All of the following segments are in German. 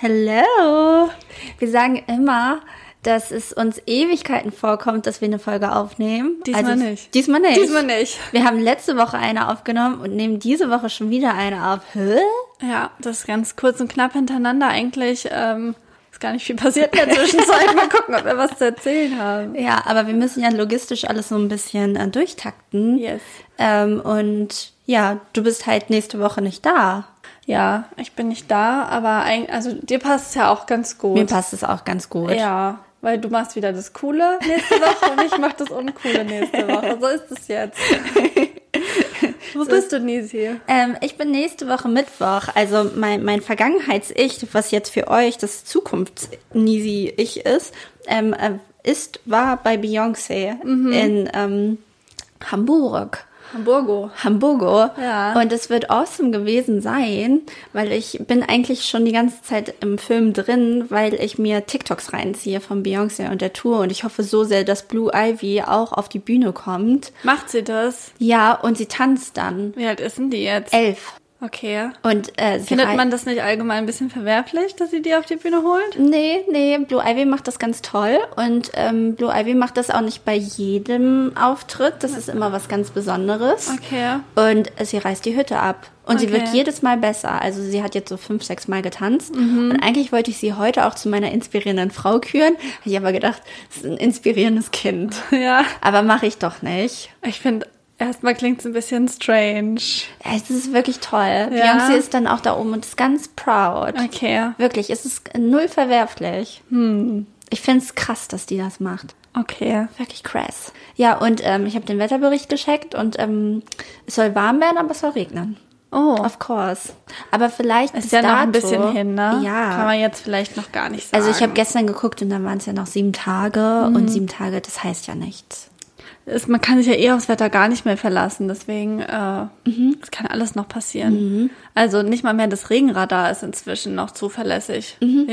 Hello! Wir sagen immer, dass es uns Ewigkeiten vorkommt, dass wir eine Folge aufnehmen. Diesmal also, nicht. Diesmal nicht. Diesmal nicht. Wir haben letzte Woche eine aufgenommen und nehmen diese Woche schon wieder eine auf. Hä? Ja, das ist ganz kurz und knapp hintereinander. Eigentlich ähm, ist gar nicht viel passiert in der Zwischenzeit. Mal gucken, ob wir was zu erzählen haben. Ja, aber wir müssen ja logistisch alles so ein bisschen äh, durchtakten. Yes. Ähm, und ja, du bist halt nächste Woche nicht da. Ja, ich bin nicht da, aber ein, also dir passt es ja auch ganz gut. Mir passt es auch ganz gut. Ja, weil du machst wieder das Coole nächste Woche und ich mach das Uncoole nächste Woche. So ist es jetzt. Wo bist du, Nisi? Ähm, ich bin nächste Woche Mittwoch. Also mein, mein Vergangenheits-Ich, was jetzt für euch das Zukunfts-Nisi-Ich ist, ähm, äh, ist, war bei Beyoncé in ähm, Hamburg. Hamburgo. Hamburgo. Ja. Und es wird awesome gewesen sein, weil ich bin eigentlich schon die ganze Zeit im Film drin, weil ich mir TikToks reinziehe von Beyoncé und der Tour und ich hoffe so sehr, dass Blue Ivy auch auf die Bühne kommt. Macht sie das? Ja, und sie tanzt dann. Wie alt ist denn die jetzt? Elf. Okay. Und äh, sie Findet man das nicht allgemein ein bisschen verwerflich, dass sie die auf die Bühne holt? Nee, nee, Blue Ivy macht das ganz toll. Und ähm, Blue Ivy macht das auch nicht bei jedem Auftritt. Das ist immer was ganz Besonderes. Okay. Und äh, sie reißt die Hütte ab. Und sie Okay. wird jedes Mal besser. Also sie hat jetzt so fünf, sechs Mal getanzt. Mhm. Und eigentlich wollte ich sie heute auch zu meiner inspirierenden Frau küren. Habe ich aber gedacht, das ist ein inspirierendes Kind. Ja. Aber mache ich doch nicht. Ich finde, erstmal klingt es ein bisschen strange. Es ist wirklich toll. Ja. Beyoncé ist dann auch da oben und ist ganz proud. Okay. Wirklich, es ist null verwerflich. Hm. Ich finde es krass, dass die das macht. Okay. Wirklich krass. Ja, und ähm, ich habe den Wetterbericht gecheckt und ähm, es soll warm werden, aber es soll regnen. Oh. Of course. Aber vielleicht Ist ja noch ein dato- bisschen hin, ne? Ja. Kann man jetzt vielleicht noch gar nicht sagen. also ich habe gestern geguckt und dann waren es ja noch sieben Tage Mhm. und sieben Tage, das heißt ja nichts. Es, man kann sich ja eh aufs Wetter gar nicht mehr verlassen, deswegen äh, Mhm. es kann alles noch passieren. Also nicht mal mehr das Regenradar ist inzwischen noch zuverlässig. Ja. Mhm.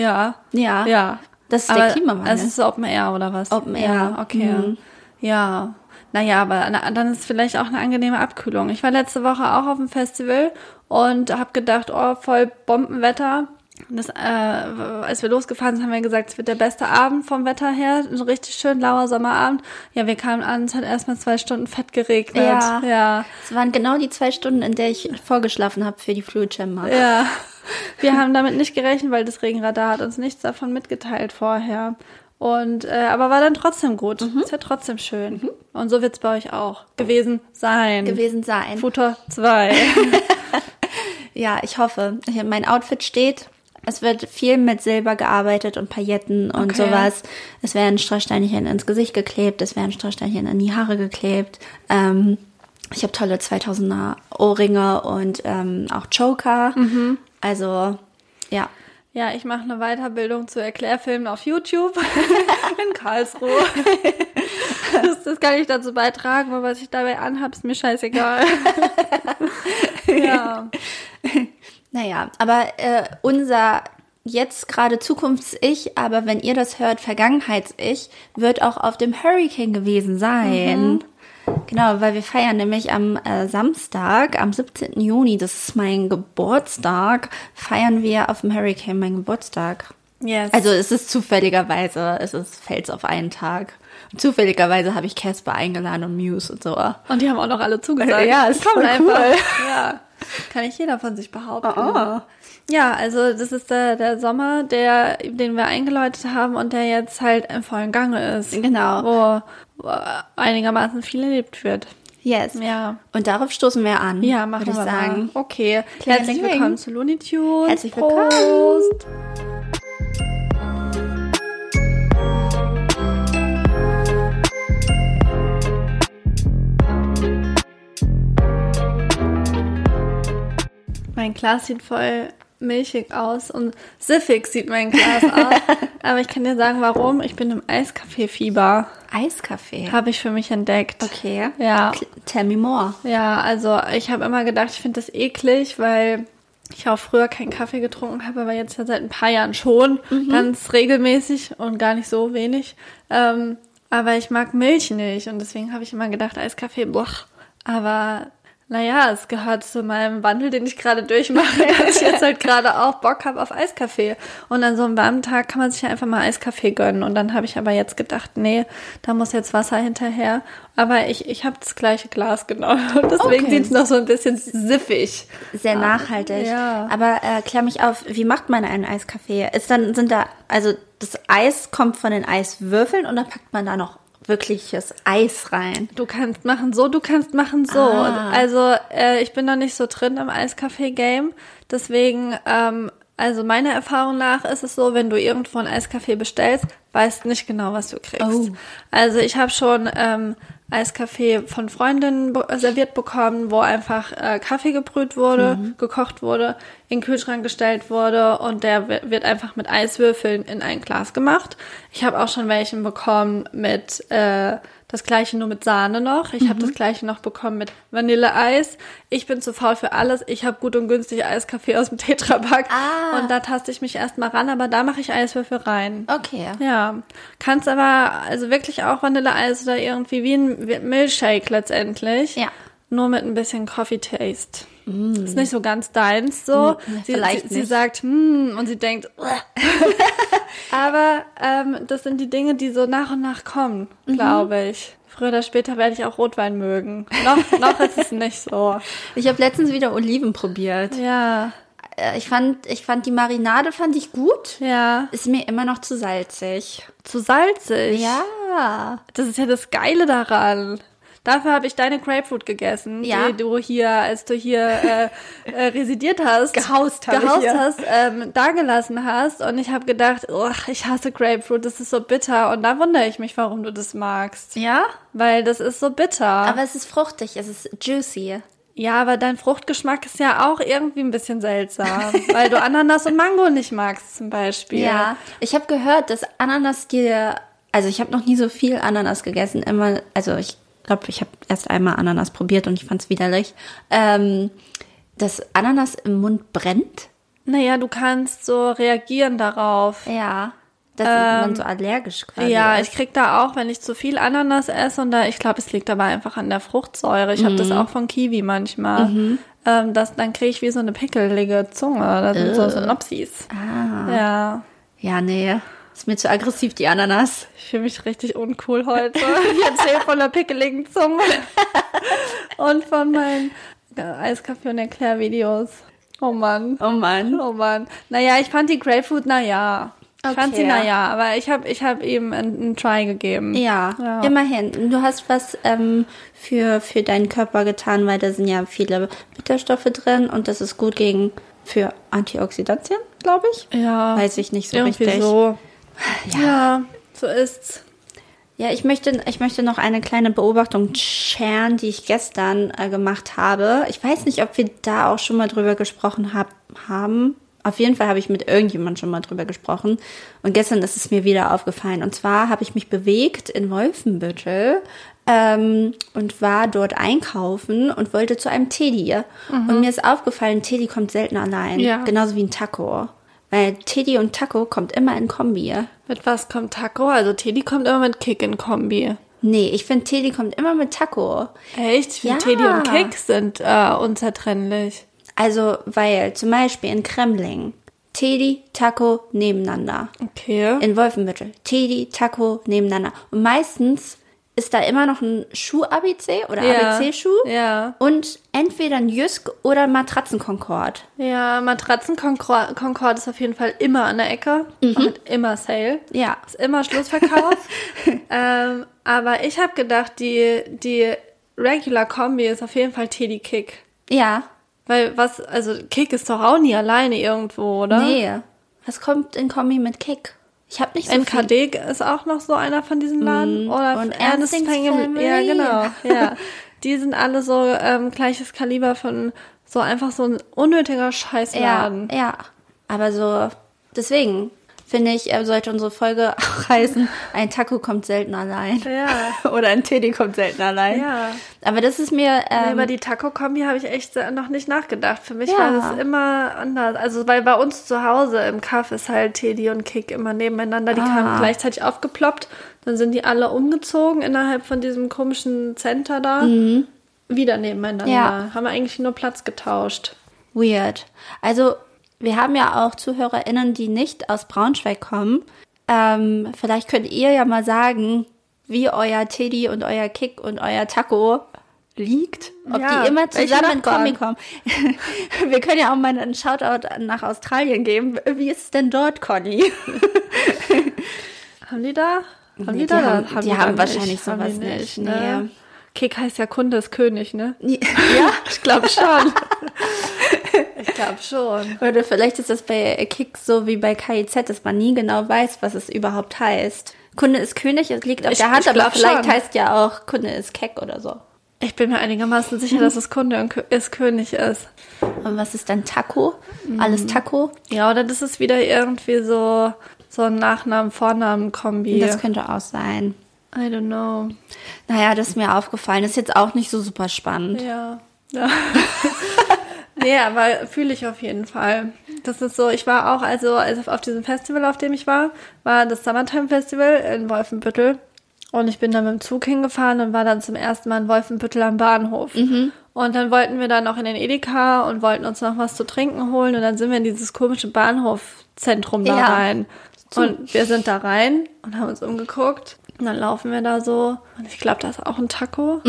Ja. Ja. Das ist Aber der Klimawandel. Es ist Open Air oder was? Open Air. Ja, okay. Mhm. Ja. Naja, aber dann ist vielleicht auch eine angenehme Abkühlung. Ich war letzte Woche auch auf dem Festival und habe gedacht, oh, voll Bombenwetter. Das, äh, als wir losgefahren sind, haben wir gesagt, es wird der beste Abend vom Wetter her. So richtig schön lauer Sommerabend. Ja, wir kamen an, es hat erstmal zwei Stunden fett geregnet. Ja. Ja. Es waren genau die zwei Stunden, in der ich vorgeschlafen habe für die Fluid Chamber. Ja. Wir haben damit nicht gerechnet, weil das Regenradar hat uns nichts davon mitgeteilt vorher. Und äh, aber war dann trotzdem gut. Ist ja trotzdem schön. Und so wird's bei euch auch gewesen sein. Gewesen sein. Futter 2. Ja, ich hoffe. Mein Outfit steht. Es wird viel mit Silber gearbeitet und Pailletten und Okay. sowas. Es werden Strasssteinchen ins Gesicht geklebt, es werden Strasssteinchen in die Haare geklebt. Ähm, ich habe tolle 2000er Ohrringe und ähm, auch Choker. Also, ja. ja, ich mache eine Weiterbildung zu Erklärfilmen auf YouTube in Karlsruhe. Das, das kann ich dazu beitragen, aber was ich dabei anhab, ist mir scheißegal. ja. Naja, aber äh, unser jetzt gerade Zukunfts-Ich, aber wenn ihr das hört, Vergangenheits-Ich, wird auch auf dem Hurricane gewesen sein. Genau, weil wir feiern nämlich am äh, Samstag, am 17. Juni, das ist mein Geburtstag, feiern wir auf dem Hurricane meinen Geburtstag. Yes. Also es ist zufälligerweise, es ist fällt's auf einen Tag. Und zufälligerweise habe ich Casper eingeladen und Muse und so. Und die haben auch noch alle zugesagt. Ja, ist Kommt voll einfach. cool. Ja. Kann nicht jeder von sich behaupten. Oh. Ja, also das ist der, der Sommer, der, den wir eingeläutet haben und der jetzt halt im vollen Gange ist. Genau. Wo, wo einigermaßen viel erlebt wird. Yes. Ja. Und darauf stoßen wir an. Ja, machen wir ich sagen. Mal. Okay. Herzlich willkommen zu Looney Tunes. Herzlich willkommen. Prost. Mein Glas sieht voll milchig aus und siffig sieht mein Glas aus. Aber ich kann dir sagen, warum. Ich bin im Eiskaffee-Fieber. Eiskaffee. Habe ich für mich entdeckt. Okay. Ja. Tell me more. Ja, also ich habe immer gedacht, ich finde das eklig, weil ich auch früher keinen Kaffee getrunken habe, aber jetzt ja seit ein paar Jahren schon, ganz regelmäßig und gar nicht so wenig. Ähm, aber ich mag Milch nicht und deswegen habe ich immer gedacht, Eiskaffee, boah. Aber Naja, es gehört zu meinem Wandel, den ich gerade durchmache, dass ich jetzt halt gerade auch Bock habe auf Eiskaffee. Und an so einem warmen Tag kann man sich ja einfach mal Eiskaffee gönnen. Und dann habe ich aber jetzt gedacht, nee, da muss jetzt Wasser hinterher. Aber ich, ich habe das gleiche Glas genommen. Und deswegen Okay. sieht's noch so ein bisschen siffig. Sehr nachhaltig. ja. Aber äh, klär mich auf, wie macht man einen Eiskaffee? Ist dann, sind da, also das Eis kommt von den Eiswürfeln und dann packt man da noch wirkliches Eis rein. Du kannst machen so, du kannst machen so. Ah. Also äh, ich bin noch nicht so drin im Eiskaffee-Game. Deswegen, ähm, also meiner Erfahrung nach ist es so, wenn du irgendwo einen Eiskaffee bestellst, weißt nicht genau, was du kriegst. Oh. Also ich habe schon ähm, Eiskaffee von Freundinnen be serviert bekommen, wo einfach äh, Kaffee gebrüht wurde, gekocht wurde, in den Kühlschrank gestellt wurde und der wi- wird einfach mit Eiswürfeln in ein Glas gemacht. Ich habe auch schon welchen bekommen mit äh, das gleiche nur mit Sahne noch. Ich habe das gleiche noch bekommen mit Vanilleeis. Ich bin zu faul für alles. Ich habe gut und günstig Eiskaffee aus dem Tetrapack Ah. und da taste ich mich erstmal ran, aber da mache ich Eiswürfel rein. Okay. Ja, kannst aber also wirklich auch Vanilleeis oder irgendwie wie ein Milkshake letztendlich. Ja. Nur mit ein bisschen Coffee Taste. Ist nicht so ganz deins so. Mm, sie, vielleicht sie, sie sagt, hm, und sie denkt, aber ähm, das sind die Dinge, die so nach und nach kommen, Mhm. glaube ich. Früher oder später werde ich auch Rotwein mögen. Noch, noch ist es nicht so. Ich habe letztens wieder Oliven probiert. Ja, Äh, Ich fand, ich fand die Marinade fand ich gut. ja. Ist mir immer noch zu salzig. Zu salzig. Ja. Das ist ja das Geile daran. Dafür habe ich deine Grapefruit gegessen, Ja. die du hier, als du hier äh, äh, residiert hast, Gehaust gehaust hast, ähm, dagelassen hast. Und ich habe gedacht, oh, ich hasse Grapefruit, das ist so bitter. Und da wundere ich mich, warum du das magst. Ja? Weil das ist so bitter. Aber es ist fruchtig, es ist juicy. ja, aber dein Fruchtgeschmack ist ja auch irgendwie ein bisschen seltsam, weil du Ananas und Mango nicht magst zum Beispiel. Ja. Ich habe gehört, dass Ananas dir, also ich habe noch nie so viel Ananas gegessen. Immer, also ich glaube, ich habe erst einmal Ananas probiert und ich fand es widerlich. Ähm, dass Ananas im Mund brennt. Naja, du kannst so reagieren darauf. Ja. Dass man so allergisch quasi Ja, ist. ich krieg da auch, wenn ich zu viel Ananas esse und da, ich glaube, es liegt aber einfach an der Fruchtsäure. Ich habe das auch von Kiwi manchmal. Ähm, das, dann kriege ich wie so eine pickelige Zunge. Das sind so Synopsis. Ah. Ja. Ja, nee. Ist mir zu aggressiv, die Ananas. Ich fühle mich richtig uncool heute. Ich erzähle von der pickeligen Zunge und von meinen äh, Eiskaffee- und Erklärvideos. Oh Mann. Oh Mann. Oh Mann. Naja, ich fand die Grapefruit, naja. Ich fand sie, naja, aber ich habe ich hab ihm einen, einen Try gegeben. Ja, Ja. immerhin. Du hast was ähm, für, für deinen Körper getan, weil da sind ja viele Bitterstoffe drin und das ist gut gegen für Antioxidantien, glaube ich. Ja. Weiß ich nicht so Irgendwie richtig. so. Ja. so ist's. Ja, ich möchte, ich möchte noch eine kleine Beobachtung scheren, die ich gestern äh, gemacht habe. Ich weiß nicht, ob wir da auch schon mal drüber gesprochen hab, haben. Auf jeden Fall habe ich mit irgendjemandem schon mal drüber gesprochen. Und gestern ist es mir wieder aufgefallen. Und zwar habe ich mich bewegt in Wolfenbüttel ähm, und war dort einkaufen und wollte zu einem Teddy. Und mir ist aufgefallen, Teddy kommt selten allein. Ja. Genauso wie ein Taco. Weil Teddy und Taco kommt immer in Kombi. Mit was kommt Taco? Also Teddy kommt immer mit Kick in Kombi. Nee, ich finde Teddy kommt immer mit Taco. Echt? Ich finde Ja. Teddy und Kick sind äh, unzertrennlich. Also, weil zum Beispiel in Kremling Teddy, Taco nebeneinander. Okay. In Wolfenbüttel Teddy, Taco nebeneinander. Und meistens ist da immer noch ein Schuh-ABC oder Ja. ABC-Schuh. Ja. Und entweder ein Jysk oder Matratzenkonkord. Ja, Matratzen Concord ist auf jeden Fall immer an der Ecke. Und hat immer Sale. Ja. Ist immer Schlussverkauf. ähm, aber ich habe gedacht, die, die Regular Kombi ist auf jeden Fall Teddy Kick. Ja. Weil was, also Kick ist doch auch nie alleine irgendwo, oder? Nee. Was kommt in Kombi mit Kick? Ich habe nicht so viel. NKD ist auch noch so einer von diesen Laden. Oder Und Ernest Family. Ja, genau. Ja. Die sind alle so ähm, gleiches Kaliber von so einfach so ein unnötiger Ja, Scheißladen. ja. Aber so, deswegen finde ich, sollte unsere Folge auch heißen, ein Taco kommt selten allein. Ja. Oder ein Teddy kommt selten allein. Ja. Aber das ist mir, Nee, ähm, über die Taco-Kombi habe ich echt noch nicht nachgedacht. Für mich Ja. war das immer anders. Also, weil bei uns zu Hause im Kaff ist halt Teddy und Kick immer nebeneinander. Die Ah. kamen gleichzeitig aufgeploppt. Dann sind die alle umgezogen innerhalb von diesem komischen Center da. Mhm. wieder nebeneinander. Ja. Haben wir eigentlich nur Platz getauscht. Weird. Also, wir haben ja auch ZuhörerInnen, die nicht aus Braunschweig kommen. Ähm, vielleicht könnt ihr ja mal sagen, wie euer Teddy und euer Kick und euer Taco liegt. Ob Ja, die immer zusammen kommen. wir können ja auch mal einen Shoutout nach Australien geben. Wie ist es denn dort, Conny? Haben die da? Haben Nee, die da? die haben- da die da haben nicht. wahrscheinlich Haben sowas die nicht, Ne? nee. Kick heißt ja Kunde ist König, ne? ja? Ich glaube schon. Ich glaube schon. Oder vielleicht ist das bei Kick so wie bei KIZ, dass man nie genau weiß, was es überhaupt heißt. Kunde ist König, es liegt auf Ich- der Hand, aber vielleicht schon. heißt ja auch Kunde ist Keck oder so. Ich bin mir einigermaßen sicher, dass es Kunde ist König ist. Und was ist dann Taco? Mhm. Alles Taco? Ja, oder das ist wieder irgendwie so, so ein Nachnamen-Vornamen-Kombi. Das könnte auch sein. I don't know. Naja, das ist mir aufgefallen. Das ist jetzt auch nicht so super spannend. Ja. ja. nee, aber fühle ich auf jeden Fall. Das ist so, ich war auch, also, also auf diesem Festival, auf dem ich war, war das Summertime Festival in Wolfenbüttel. Und ich bin dann mit dem Zug hingefahren und war dann zum ersten Mal in Wolfenbüttel am Bahnhof. Und dann wollten wir dann noch in den Edeka und wollten uns noch was zu trinken holen. Und dann sind wir in dieses komische Bahnhofzentrum da Ja. rein. Und wir sind da rein und haben uns umgeguckt. Und dann laufen wir da so. Und ich glaube, da ist auch ein Taco.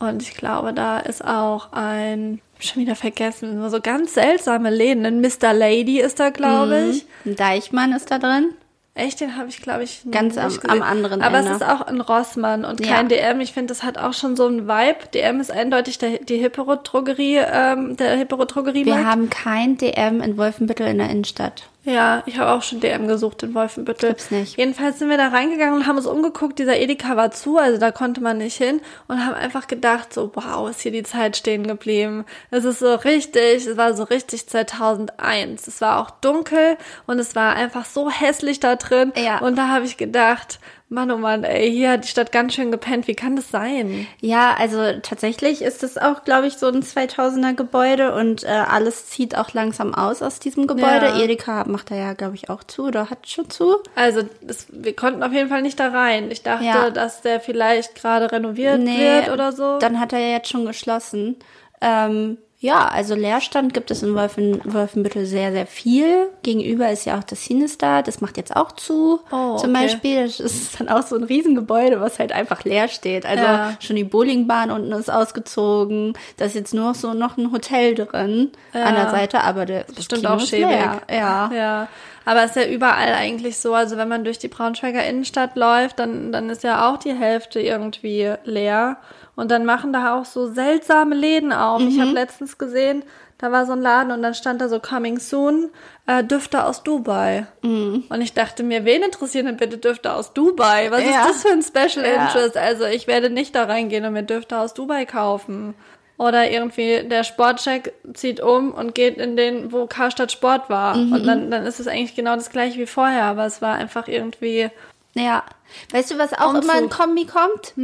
Und ich glaube, da ist auch ein, schon wieder vergessen, nur so ganz seltsame Läden. Ein Mr. Lady ist da, glaube ich. Ein Deichmann ist da drin. Echt, den habe ich, glaube ich, Ganz nicht am- am anderen Aber Ende. es ist auch ein Rossmann und Ja. kein DM. Ich finde, das hat auch schon so einen Vibe. DM ist eindeutig der, die Hippero-Drogerie, ähm, der Hippero-Drogerie. Wir haben kein DM in Wolfenbüttel in der Innenstadt. Ja, ich habe auch schon DM gesucht in Wolfenbüttel. Gibt's nicht. Jedenfalls sind wir da reingegangen und haben uns umgeguckt. Dieser Edeka war zu, also da konnte man nicht hin. Und haben einfach gedacht, so, wow, ist hier die Zeit stehen geblieben. Es ist so richtig, es war so richtig 2001. Es war auch dunkel und es war einfach so hässlich da drin. Ja. Und da habe ich gedacht, Mann, oh Mann, ey, hier hat die Stadt ganz schön gepennt. Wie kann das sein? Ja, also tatsächlich ist es auch, glaube ich, so ein 2000er Gebäude und äh, alles zieht auch langsam aus aus diesem Gebäude. Ja. Edeka macht da ja, glaube ich, auch zu oder hat schon zu. Also, das, wir konnten auf jeden Fall nicht da rein. Ich dachte, Ja. dass der vielleicht gerade renoviert wird oder so. Dann hat er ja jetzt schon geschlossen. Ähm, ja, also Leerstand gibt es in Wolfen, Wolfenbüttel sehr, sehr viel. Gegenüber ist ja auch das Sinister, das macht jetzt auch zu. Oh, Zum okay. Beispiel, das ist dann auch so ein Riesengebäude, was halt einfach leer steht. Also Ja. schon die Bowlingbahn unten ist ausgezogen. Da ist jetzt nur so noch ein Hotel drin an der Seite, aber der das Bestimmt Kino auch schäbig. leer. Ja. Ja. Aber es ist ja überall eigentlich so. Also wenn man durch die Braunschweiger Innenstadt läuft, dann, dann ist ja auch die Hälfte irgendwie leer. Und dann machen da auch so seltsame Läden auf. Ich Mhm. habe letztens gesehen, da war so ein Laden und dann stand da so Coming Soon, äh, Düfte aus Dubai. Mhm. Und ich dachte mir, wen interessieren denn bitte Düfte aus Dubai? Was Ja. ist das für ein Special Ja. Interest? Also ich werde nicht da reingehen und mir Düfte aus Dubai kaufen. Oder irgendwie der Sportcheck zieht um und geht in den, wo Karstadt Sport war. Mhm. Und dann, dann ist es eigentlich genau das gleiche wie vorher, aber es war einfach irgendwie. Ja. Weißt du, was auch Umzug. immer in Kombi kommt?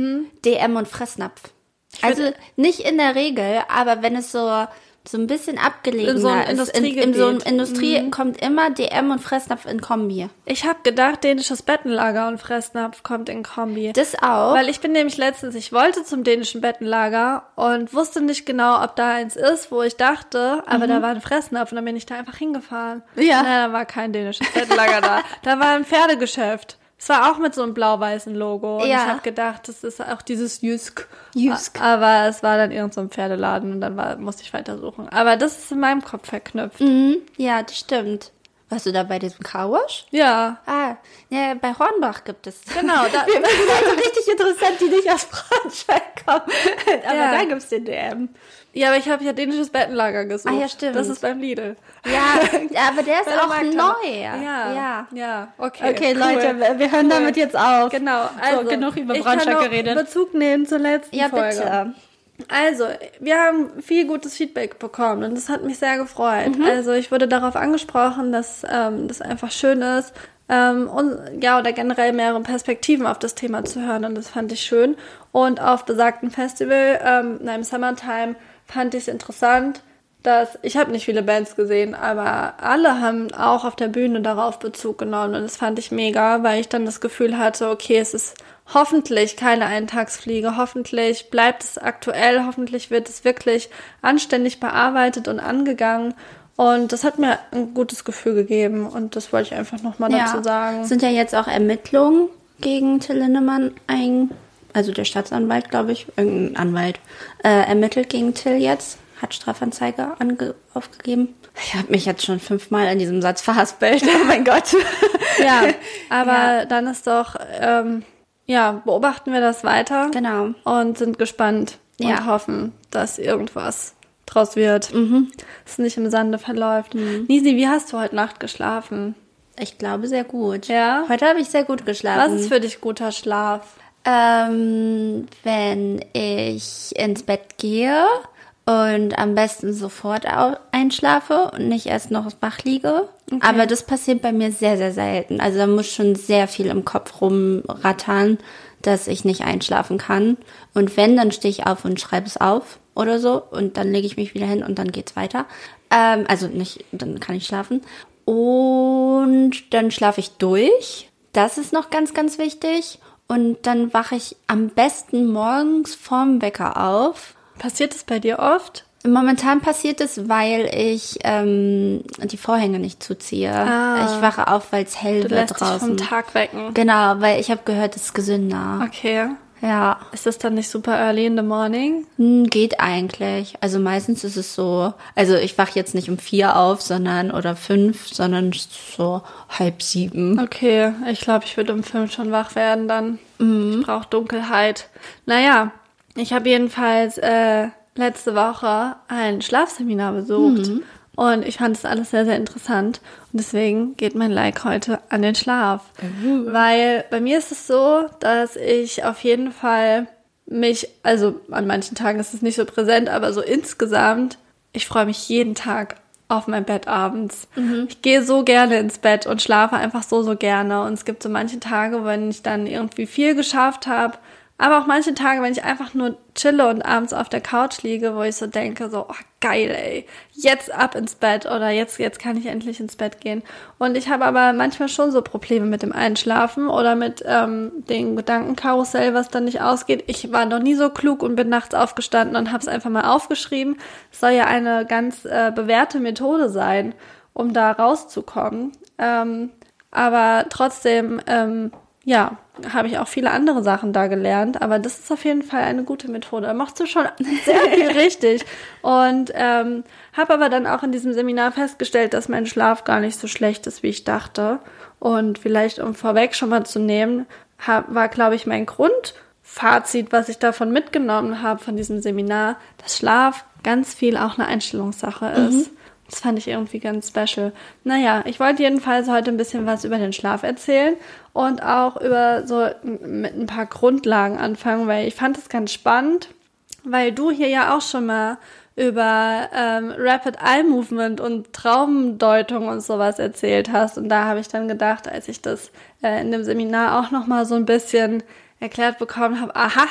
DM und Fressnapf. Also nicht in der Regel, aber wenn es so so ein bisschen abgelegener In so ist, in, in so einem. Industrie kommt immer DM und Fressnapf in Kombi. Ich habe gedacht, dänisches Bettenlager und Fressnapf kommt in Kombi. Das auch. Weil ich bin nämlich letztens, ich wollte zum dänischen Bettenlager und wusste nicht genau, ob da eins ist, wo ich dachte, aber da war ein Fressnapf und dann bin ich da einfach hingefahren. Mhm. Ja. Nein, da war kein dänisches Bettenlager da. Da war ein Pferdegeschäft. Es war auch mit so einem blau-weißen Logo. Und Ja. ich habe gedacht, das ist auch dieses Jysk. Jysk. Aber es war dann irgend so ein Pferdeladen und dann war, musste ich weitersuchen. Aber das ist in meinem Kopf verknüpft. Mhm. Ja, das stimmt. Warst du da bei diesem Carwash? Ja. Ah, ja, bei Hornbach gibt es. Genau, da, Wir sind Leute richtig interessant, die nicht aus Braunschweig kommen. Aber Ja. da gibt's den DM. Ja, aber ich habe ja dänisches Bettenlager gesucht. Ah, ja, stimmt. Das ist beim Lidl. Ja, aber der ist auch neu. Ja. ja. Ja, okay. Okay, cool. Leute, wir- wir hören Cool. damit jetzt auf. Genau, also so, genug über ich Braunschweig geredet. Bezug nehmen zur letzten Ja, Folge. bitte. Also, wir haben viel gutes Feedback bekommen und das hat mich sehr gefreut. Mhm. Also, ich wurde darauf angesprochen, dass ähm, das einfach schön ist, ähm, und ja, oder generell mehrere Perspektiven auf das Thema zu hören und das fand ich schön. Und auf besagten Festival, ähm, na, im Summertime, fand ich es interessant, dass ich habe nicht viele Bands gesehen, aber alle haben auch auf der Bühne darauf Bezug genommen und das fand ich mega, weil ich dann das Gefühl hatte, okay, es ist hoffentlich keine Eintagsfliege, hoffentlich bleibt es aktuell, hoffentlich wird es wirklich anständig bearbeitet und angegangen und das hat mir ein gutes Gefühl gegeben und das wollte ich einfach nochmal ja. dazu sagen. Sind ja jetzt auch Ermittlungen gegen Till Lindemann ein, also der Staatsanwalt, glaube ich, irgendein Anwalt, äh, ermittelt gegen Till jetzt hat Strafanzeige aufgegeben. Ich habe mich jetzt schon fünfmal in diesem Satz verhaspelt. Oh mein Gott. ja, aber ja. dann ist doch, ähm, ja, beobachten wir das weiter. Genau. Und sind gespannt ja. und hoffen, dass irgendwas draus wird. Mhm. Es nicht im Sande verläuft. Mhm. Nisi, wie hast du heute Nacht geschlafen? Ich glaube sehr gut. Ja. Heute habe ich sehr gut geschlafen. Was ist für dich guter Schlaf? Ähm, wenn ich ins Bett gehe und am besten sofort einschlafe und nicht erst noch wach liege. Okay. Aber das passiert bei mir sehr, sehr selten. Also da muss schon sehr viel im Kopf rumrattern, dass ich nicht einschlafen kann. Und wenn, dann stehe ich auf und schreibe es auf oder so und dann lege ich mich wieder hin und dann geht's weiter. Ähm, also nicht, dann kann ich schlafen. Und dann schlafe ich durch. Das ist noch ganz, ganz wichtig. Und dann wache ich am besten morgens vorm Wecker auf Passiert es bei dir oft? Momentan passiert es, weil ich ähm, die Vorhänge nicht zuziehe. Ah, ich wache auf, weil es hell du wird lässt draußen. Dich vom Tag wecken. Genau, weil ich habe gehört, es ist gesünder. Okay. Ja. Ist das dann nicht super early in the morning? Hm, geht eigentlich. Also meistens ist es so, also ich wache jetzt nicht um vier auf, sondern oder fünf, sondern so halb sieben. Okay, ich glaube, ich würde um fünf schon wach werden dann. Mhm. Ich brauche Dunkelheit. Naja, ich habe jedenfalls äh, letzte Woche ein Schlafseminar besucht mhm. Und ich fand es alles sehr, sehr interessant. Und deswegen geht mein Like heute an den Schlaf. Mhm. Weil bei mir ist es so, dass ich auf jeden Fall mich, also an manchen Tagen ist es nicht so präsent, aber so insgesamt, ich freue mich jeden Tag auf mein Bett abends. Mhm. Ich gehe so gerne ins Bett und schlafe einfach so, so gerne. Und es gibt so manche Tage, wenn ich dann irgendwie viel geschafft habe aber auch manche Tage, wenn ich einfach nur chille und abends auf der Couch liege, wo ich so denke, so, oh, geil, ey, jetzt ab ins Bett oder jetzt, jetzt kann ich endlich ins Bett gehen. Und ich habe aber manchmal schon so Probleme mit dem Einschlafen oder mit ähm, dem Gedankenkarussell, was dann nicht ausgeht. Ich war noch nie so klug und bin nachts aufgestanden und habe es einfach mal aufgeschrieben. Es soll ja eine ganz äh, bewährte Methode sein, um da rauszukommen. Ähm, aber trotzdem, ähm, ja, habe ich auch viele andere Sachen da gelernt, aber das ist auf jeden Fall eine gute Methode. Da machst du schon sehr viel richtig. Und ähm, habe aber dann auch in diesem Seminar festgestellt, dass mein Schlaf gar nicht so schlecht ist, wie ich dachte. Und vielleicht, um vorweg schon mal zu nehmen, hab, war, glaube ich, mein Grundfazit, was ich davon mitgenommen habe, von diesem Seminar, dass Schlaf ganz viel auch eine Einstellungssache ist. Mhm. Das fand ich irgendwie ganz special. Naja, ich wollte jedenfalls heute ein bisschen was über den Schlaf erzählen und auch über so mit ein paar Grundlagen anfangen, weil ich fand es ganz spannend, weil du hier ja auch schon mal über ähm, Rapid Eye Movement und Traumdeutung und sowas erzählt hast. Und da habe ich dann gedacht, als ich das äh, in dem Seminar auch noch mal so ein bisschen erklärt bekommen habe, aha,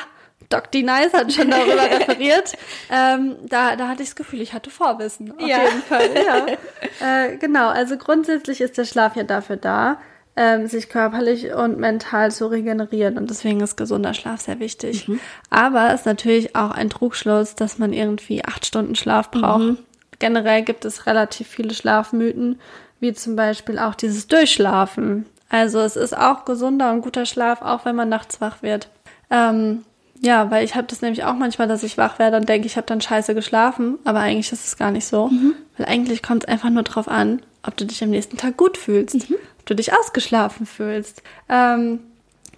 Doc D. Nice hat schon darüber referiert. Ähm, da, da hatte ich das Gefühl, ich hatte Vorwissen. Auf ja. jeden Fall. Ja. äh, genau, also grundsätzlich ist der Schlaf ja dafür da, ähm, sich körperlich und mental zu regenerieren. Und deswegen ist gesunder Schlaf sehr wichtig. Mhm. Aber es ist natürlich auch ein Trugschluss, dass man irgendwie acht Stunden Schlaf braucht. Mhm. Generell gibt es relativ viele Schlafmythen, wie zum Beispiel auch dieses Durchschlafen. Also es ist auch gesunder und guter Schlaf, auch wenn man nachts wach wird. Ähm, ja, weil ich habe das nämlich auch manchmal, dass ich wach werde und denke, ich habe dann scheiße geschlafen, aber eigentlich ist es gar nicht so. Mhm. Weil eigentlich kommt es einfach nur drauf an, ob du dich am nächsten Tag gut fühlst, mhm. ob du dich ausgeschlafen fühlst. Ähm,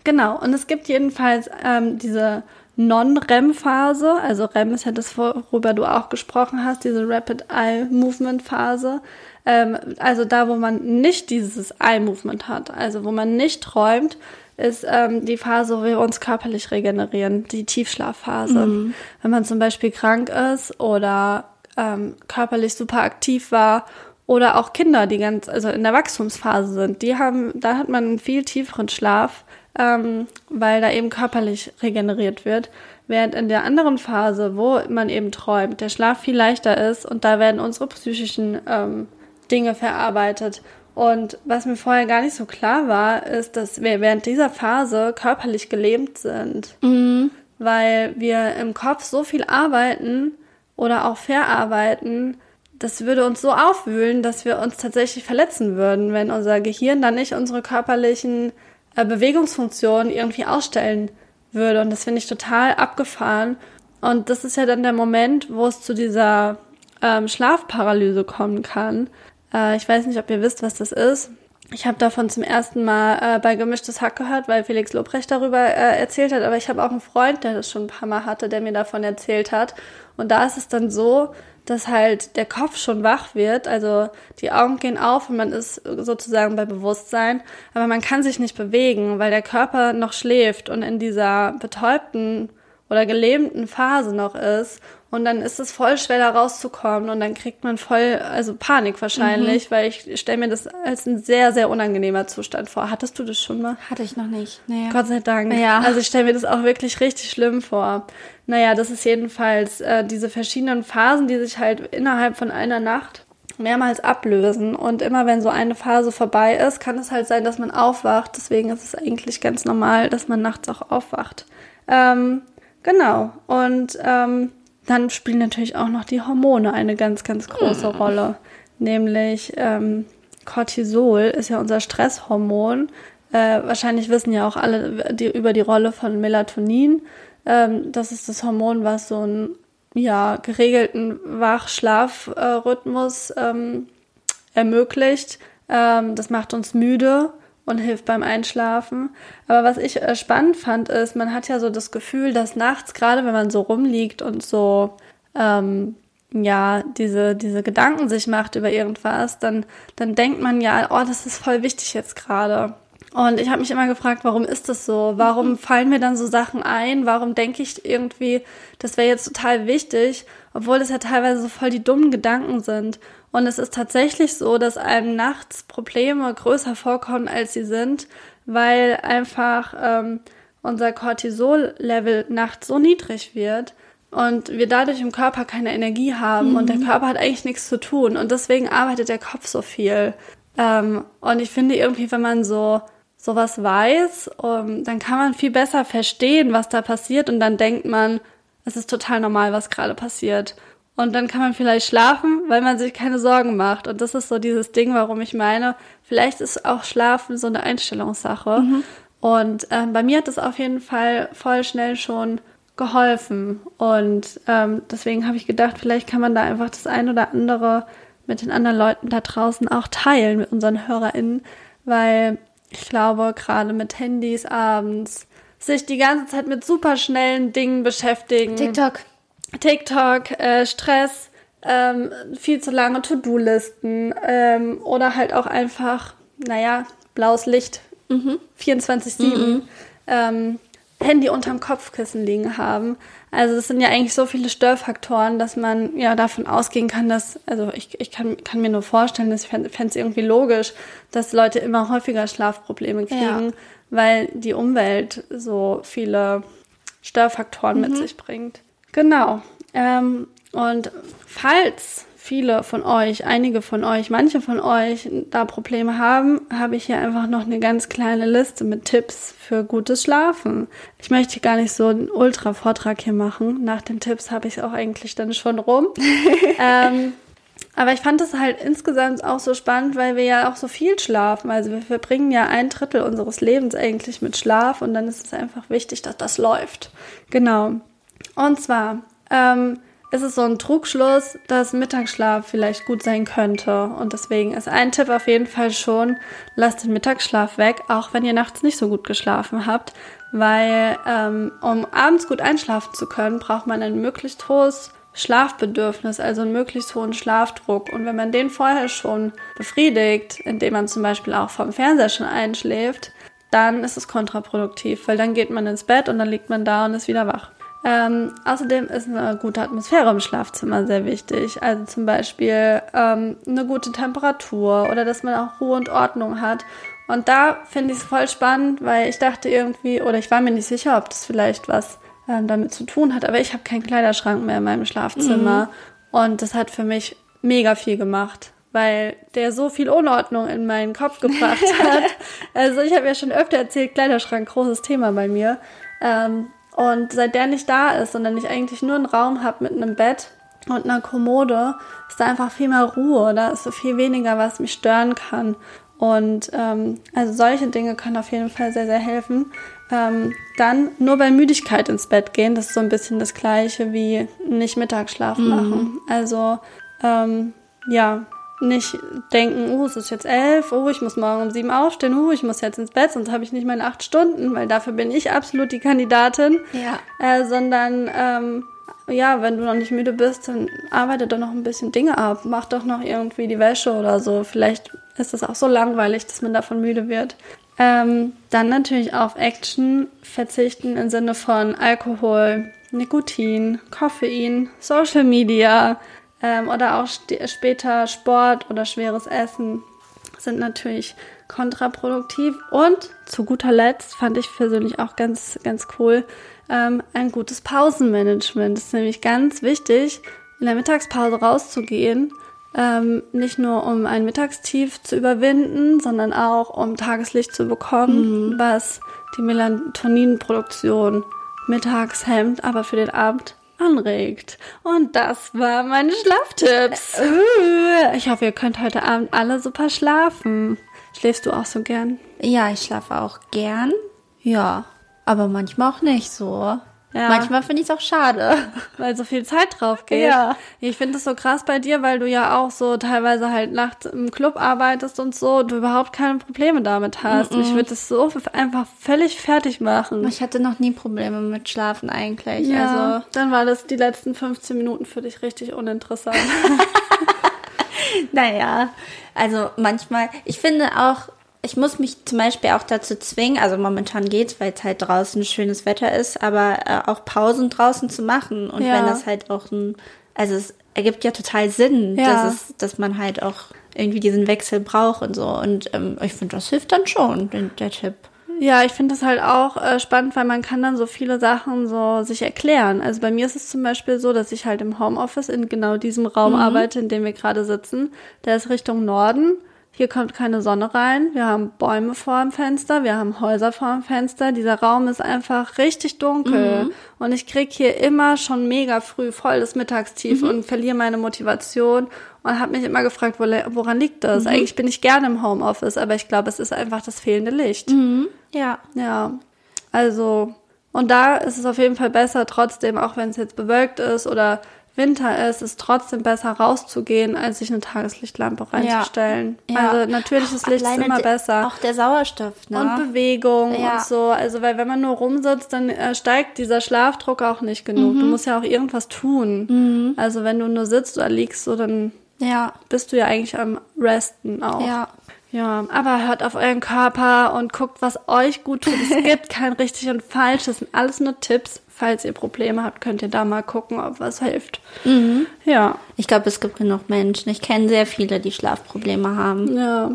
genau, und es gibt jedenfalls ähm, diese Non-REM-Phase, also REM ist ja das, worüber du auch gesprochen hast, diese Rapid Eye Movement Phase. Ähm, also da, wo man nicht dieses Eye Movement hat, also wo man nicht träumt, ist ähm, die Phase, wo wir uns körperlich regenerieren, die Tiefschlafphase. Mhm. Wenn man zum Beispiel krank ist oder ähm, körperlich super aktiv war Oder auch Kinder, die ganz, also in der Wachstumsphase sind, die haben, da hat man einen viel tieferen Schlaf, ähm, weil da eben körperlich regeneriert wird. Während in der anderen Phase, wo man eben träumt, der Schlaf viel leichter ist und da werden unsere psychischen ähm, Dinge verarbeitet. Und was mir vorher gar nicht so klar war, ist, dass wir während dieser Phase körperlich gelähmt sind. Mhm. Weil wir im Kopf so viel arbeiten oder auch verarbeiten, das würde uns so aufwühlen, dass wir uns tatsächlich verletzen würden, wenn unser Gehirn dann nicht unsere körperlichen äh, Bewegungsfunktionen irgendwie ausstellen würde. Und das finde ich total abgefahren. Und das ist ja dann der Moment, wo es zu dieser ähm, Schlafparalyse kommen kann. Äh, ich weiß nicht, ob ihr wisst, was das ist. Ich habe davon zum ersten Mal äh, bei Gemischtes Hack gehört, weil Felix Lobrecht darüber äh, erzählt hat. Aber ich habe auch einen Freund, der das schon ein paar Mal hatte, der mir davon erzählt hat. Und da ist es dann so, dass halt der Kopf schon wach wird, also die Augen gehen auf und man ist sozusagen bei Bewusstsein, aber man kann sich nicht bewegen, weil der Körper noch schläft und in dieser betäubten oder gelähmten Phase noch ist und dann ist es voll schwer da rauszukommen und dann kriegt man voll, also Panik wahrscheinlich, mhm. weil ich stelle mir das als ein sehr, sehr unangenehmer Zustand vor. Hattest du das schon mal? Hatte ich noch nicht. Nee. Gott sei Dank. Ja. Also ich stelle mir das auch wirklich richtig schlimm vor. Naja, das ist jedenfalls äh, diese verschiedenen Phasen, die sich halt innerhalb von einer Nacht mehrmals ablösen. Und immer wenn so eine Phase vorbei ist, kann es halt sein, dass man aufwacht. Deswegen ist es eigentlich ganz normal, dass man nachts auch aufwacht. Ähm, genau. Und ähm, dann spielen natürlich auch noch die Hormone eine ganz, ganz große hm. Rolle. Nämlich ähm, Cortisol ist ja unser Stresshormon. Äh, wahrscheinlich wissen ja auch alle die, über die Rolle von Melatonin. Ähm, das ist das Hormon, was so einen ja, geregelten Wach-Schlaf-Rhythmus ähm, ermöglicht. Ähm, das macht uns müde und hilft beim Einschlafen. Aber was ich äh, spannend fand, ist, man hat ja so das Gefühl, dass nachts, gerade wenn man so rumliegt und so, ähm, ja, diese, diese Gedanken sich macht über irgendwas, dann, dann denkt man ja, oh, das ist voll wichtig jetzt gerade. Und ich habe mich immer gefragt, warum ist das so? Warum fallen mir dann so Sachen ein? Warum denke ich irgendwie, das wäre jetzt total wichtig, obwohl es ja teilweise so voll die dummen Gedanken sind. Und es ist tatsächlich so, dass einem nachts Probleme größer vorkommen, als sie sind, weil einfach ähm, unser Cortisol-Level nachts so niedrig wird und wir dadurch im Körper keine Energie haben mhm. und der mhm. Körper hat eigentlich nichts zu tun und deswegen arbeitet der Kopf so viel. Ähm, und ich finde irgendwie, wenn man so sowas weiß, um, ähm, dann kann man viel besser verstehen, was da passiert und dann denkt man, es ist total normal, was gerade passiert. Und dann kann man vielleicht schlafen, weil man sich keine Sorgen macht. Und das ist so dieses Ding, warum ich meine, vielleicht ist auch Schlafen so eine Einstellungssache. Mhm. Und ähm, bei mir hat es auf jeden Fall voll schnell schon geholfen. Und ähm, deswegen habe ich gedacht, vielleicht kann man da einfach das ein oder andere mit den anderen Leuten da draußen auch teilen, mit unseren HörerInnen, weil ich glaube, gerade mit Handys abends sich die ganze Zeit mit super schnellen Dingen beschäftigen. TikTok. TikTok, äh, Stress, ähm, viel zu lange To-Do-Listen ähm, oder halt auch einfach, naja, blaues Licht, mhm. 24-7, mhm. ähm, Handy unterm Kopfkissen liegen haben. Also es sind ja eigentlich so viele Störfaktoren, dass man ja davon ausgehen kann, dass, also ich, ich kann, kann mir nur vorstellen, dass ich fände es irgendwie logisch, dass Leute immer häufiger Schlafprobleme kriegen, ja. weil die Umwelt so viele Störfaktoren mhm. mit sich bringt. Genau. Ähm, und falls viele von euch, einige von euch, manche von euch da Probleme haben, habe ich hier einfach noch eine ganz kleine Liste mit Tipps für gutes Schlafen. Ich möchte gar nicht so einen Ultra-Vortrag hier machen. Nach den Tipps habe ich es auch eigentlich dann schon rum. ähm, aber ich fand es halt insgesamt auch so spannend, weil wir ja auch so viel schlafen. Also wir verbringen ja ein Drittel unseres Lebens eigentlich mit Schlaf und dann ist es einfach wichtig, dass das läuft. Genau. Und zwar ähm, ist es so ein Trugschluss, dass Mittagsschlaf vielleicht gut sein könnte. Und deswegen ist ein Tipp auf jeden Fall schon, lasst den Mittagsschlaf weg, auch wenn ihr nachts nicht so gut geschlafen habt. Weil ähm, um abends gut einschlafen zu können, braucht man ein möglichst hohes Schlafbedürfnis, also einen möglichst hohen Schlafdruck. Und wenn man den vorher schon befriedigt, indem man zum Beispiel auch vom Fernseher schon einschläft, dann ist es kontraproduktiv, weil dann geht man ins Bett und dann liegt man da und ist wieder wach. Ähm, außerdem ist eine gute Atmosphäre im Schlafzimmer sehr wichtig. Also zum Beispiel ähm, eine gute Temperatur oder dass man auch Ruhe und Ordnung hat. Und da finde ich es voll spannend, weil ich dachte irgendwie, oder ich war mir nicht sicher, ob das vielleicht was ähm, damit zu tun hat, aber ich habe keinen Kleiderschrank mehr in meinem Schlafzimmer. Mhm. Und das hat für mich mega viel gemacht weil der so viel Unordnung in meinen Kopf gebracht hat. also ich habe ja schon öfter erzählt, Kleiderschrank, großes Thema bei mir. Ähm, und seit der nicht da ist, sondern ich eigentlich nur einen Raum habe mit einem Bett und einer Kommode, ist da einfach viel mehr Ruhe. Da ist so viel weniger, was mich stören kann. Und ähm, also solche Dinge können auf jeden Fall sehr, sehr helfen. Ähm, dann nur bei Müdigkeit ins Bett gehen. Das ist so ein bisschen das gleiche wie nicht Mittagsschlaf mhm. machen. Also ähm, ja, nicht denken, oh, es ist jetzt elf, oh, ich muss morgen um sieben aufstehen, oh, ich muss jetzt ins Bett, sonst habe ich nicht meine acht Stunden, weil dafür bin ich absolut die Kandidatin. Ja. Äh, sondern ähm, ja, wenn du noch nicht müde bist, dann arbeite doch noch ein bisschen Dinge ab, mach doch noch irgendwie die Wäsche oder so. Vielleicht ist es auch so langweilig, dass man davon müde wird. Ähm, dann natürlich auf Action verzichten im Sinne von Alkohol, Nikotin, Koffein, Social Media, ähm, oder auch später Sport oder schweres Essen sind natürlich kontraproduktiv. Und zu guter Letzt fand ich persönlich auch ganz, ganz cool, ähm, ein gutes Pausenmanagement. Das ist nämlich ganz wichtig, in der Mittagspause rauszugehen. Ähm, nicht nur um ein Mittagstief zu überwinden, sondern auch um Tageslicht zu bekommen, mhm. was die Melatoninproduktion mittags hemmt, aber für den Abend anregt. Und das war meine Schlaftipps. Äh. Ich hoffe, ihr könnt heute Abend alle super schlafen. Schläfst du auch so gern? Ja, ich schlafe auch gern. Ja, aber manchmal auch nicht so. Ja. Manchmal finde ich es auch schade. Weil so viel Zeit drauf geht. Ja. Ich finde es so krass bei dir, weil du ja auch so teilweise halt nachts im Club arbeitest und so, du überhaupt keine Probleme damit hast. Mm -mm. Ich würde es so einfach völlig fertig machen. Ich hatte noch nie Probleme mit Schlafen eigentlich. Ja, also. Dann war das die letzten 15 Minuten für dich richtig uninteressant. naja, also manchmal, ich finde auch, ich muss mich zum Beispiel auch dazu zwingen, also momentan geht's, weil es halt draußen schönes Wetter ist, aber äh, auch Pausen draußen zu machen. Und ja. wenn das halt auch ein, also es ergibt ja total Sinn, ja. dass, es, dass man halt auch irgendwie diesen Wechsel braucht und so. Und ähm, ich finde, das hilft dann schon, der, Tipp. Ja, ich finde das halt auch äh, spannend, weil man kann dann so viele Sachen so sich erklären. Also bei mir ist es zum Beispiel so, dass ich halt im Homeoffice in genau diesem Raum mhm. arbeite, in dem wir gerade sitzen. Der ist Richtung Norden. Hier kommt keine Sonne rein. Wir haben Bäume vor dem Fenster. Wir haben Häuser vor dem Fenster. Dieser Raum ist einfach richtig dunkel. Mhm. Und ich krieg hier immer schon mega früh voll das Mittagstief mhm. und verliere meine Motivation und habe mich immer gefragt, woran liegt das? Mhm. Eigentlich bin ich gerne im Homeoffice, aber ich glaube, es ist einfach das fehlende Licht. Mhm. Ja. Ja. Also, und da ist es auf jeden Fall besser, trotzdem, auch wenn es jetzt bewölkt ist oder Winter ist, ist trotzdem besser rauszugehen, als sich eine Tageslichtlampe reinzustellen. Ja. Also natürliches Licht ist immer besser. Auch der Sauerstoff, ne? Und Bewegung ja. und so. Also weil wenn man nur rumsitzt, dann äh, steigt dieser Schlafdruck auch nicht genug. Mhm. Du musst ja auch irgendwas tun. Mhm. Also wenn du nur sitzt oder liegst, so dann ja. bist du ja eigentlich am Resten auch. Ja. Ja, aber hört auf euren Körper und guckt, was euch gut tut. Es gibt kein richtig und falsch. Das sind alles nur Tipps falls ihr Probleme habt, könnt ihr da mal gucken, ob was hilft. Mhm. Ja. Ich glaube, es gibt genug Menschen. Ich kenne sehr viele, die Schlafprobleme haben. Ja.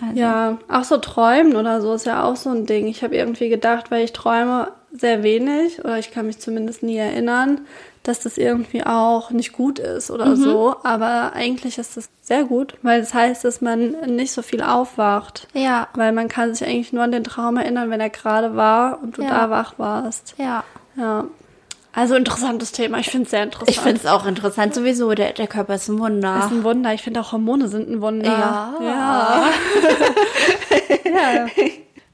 Also. Ja, auch so träumen oder so ist ja auch so ein Ding. Ich habe irgendwie gedacht, weil ich träume sehr wenig oder ich kann mich zumindest nie erinnern, dass das irgendwie auch nicht gut ist oder mhm. so. Aber eigentlich ist das sehr gut, weil das heißt, dass man nicht so viel aufwacht. Ja. Weil man kann sich eigentlich nur an den Traum erinnern, wenn er gerade war und du ja. da wach warst. Ja. Ja. Also interessantes Thema. Ich finde es sehr interessant. Ich finde es auch interessant sowieso. Der, der Körper ist ein Wunder. Ist ein Wunder. Ich finde auch Hormone sind ein Wunder. Ja. Ja. ja.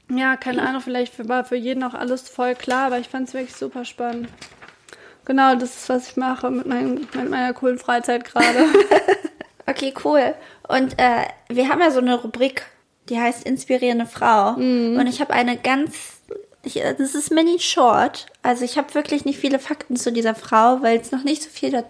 Ja. keine Ahnung. Vielleicht war für jeden auch alles voll klar, aber ich fand es wirklich super spannend. Genau, das ist, was ich mache mit, mein, mit meiner coolen Freizeit gerade. okay, cool. Und äh, wir haben ja so eine Rubrik, die heißt Inspirierende Frau. Mhm. Und ich habe eine ganz ich, äh, das ist mini short. Also ich habe wirklich nicht viele Fakten zu dieser Frau, weil es noch nicht so viel da,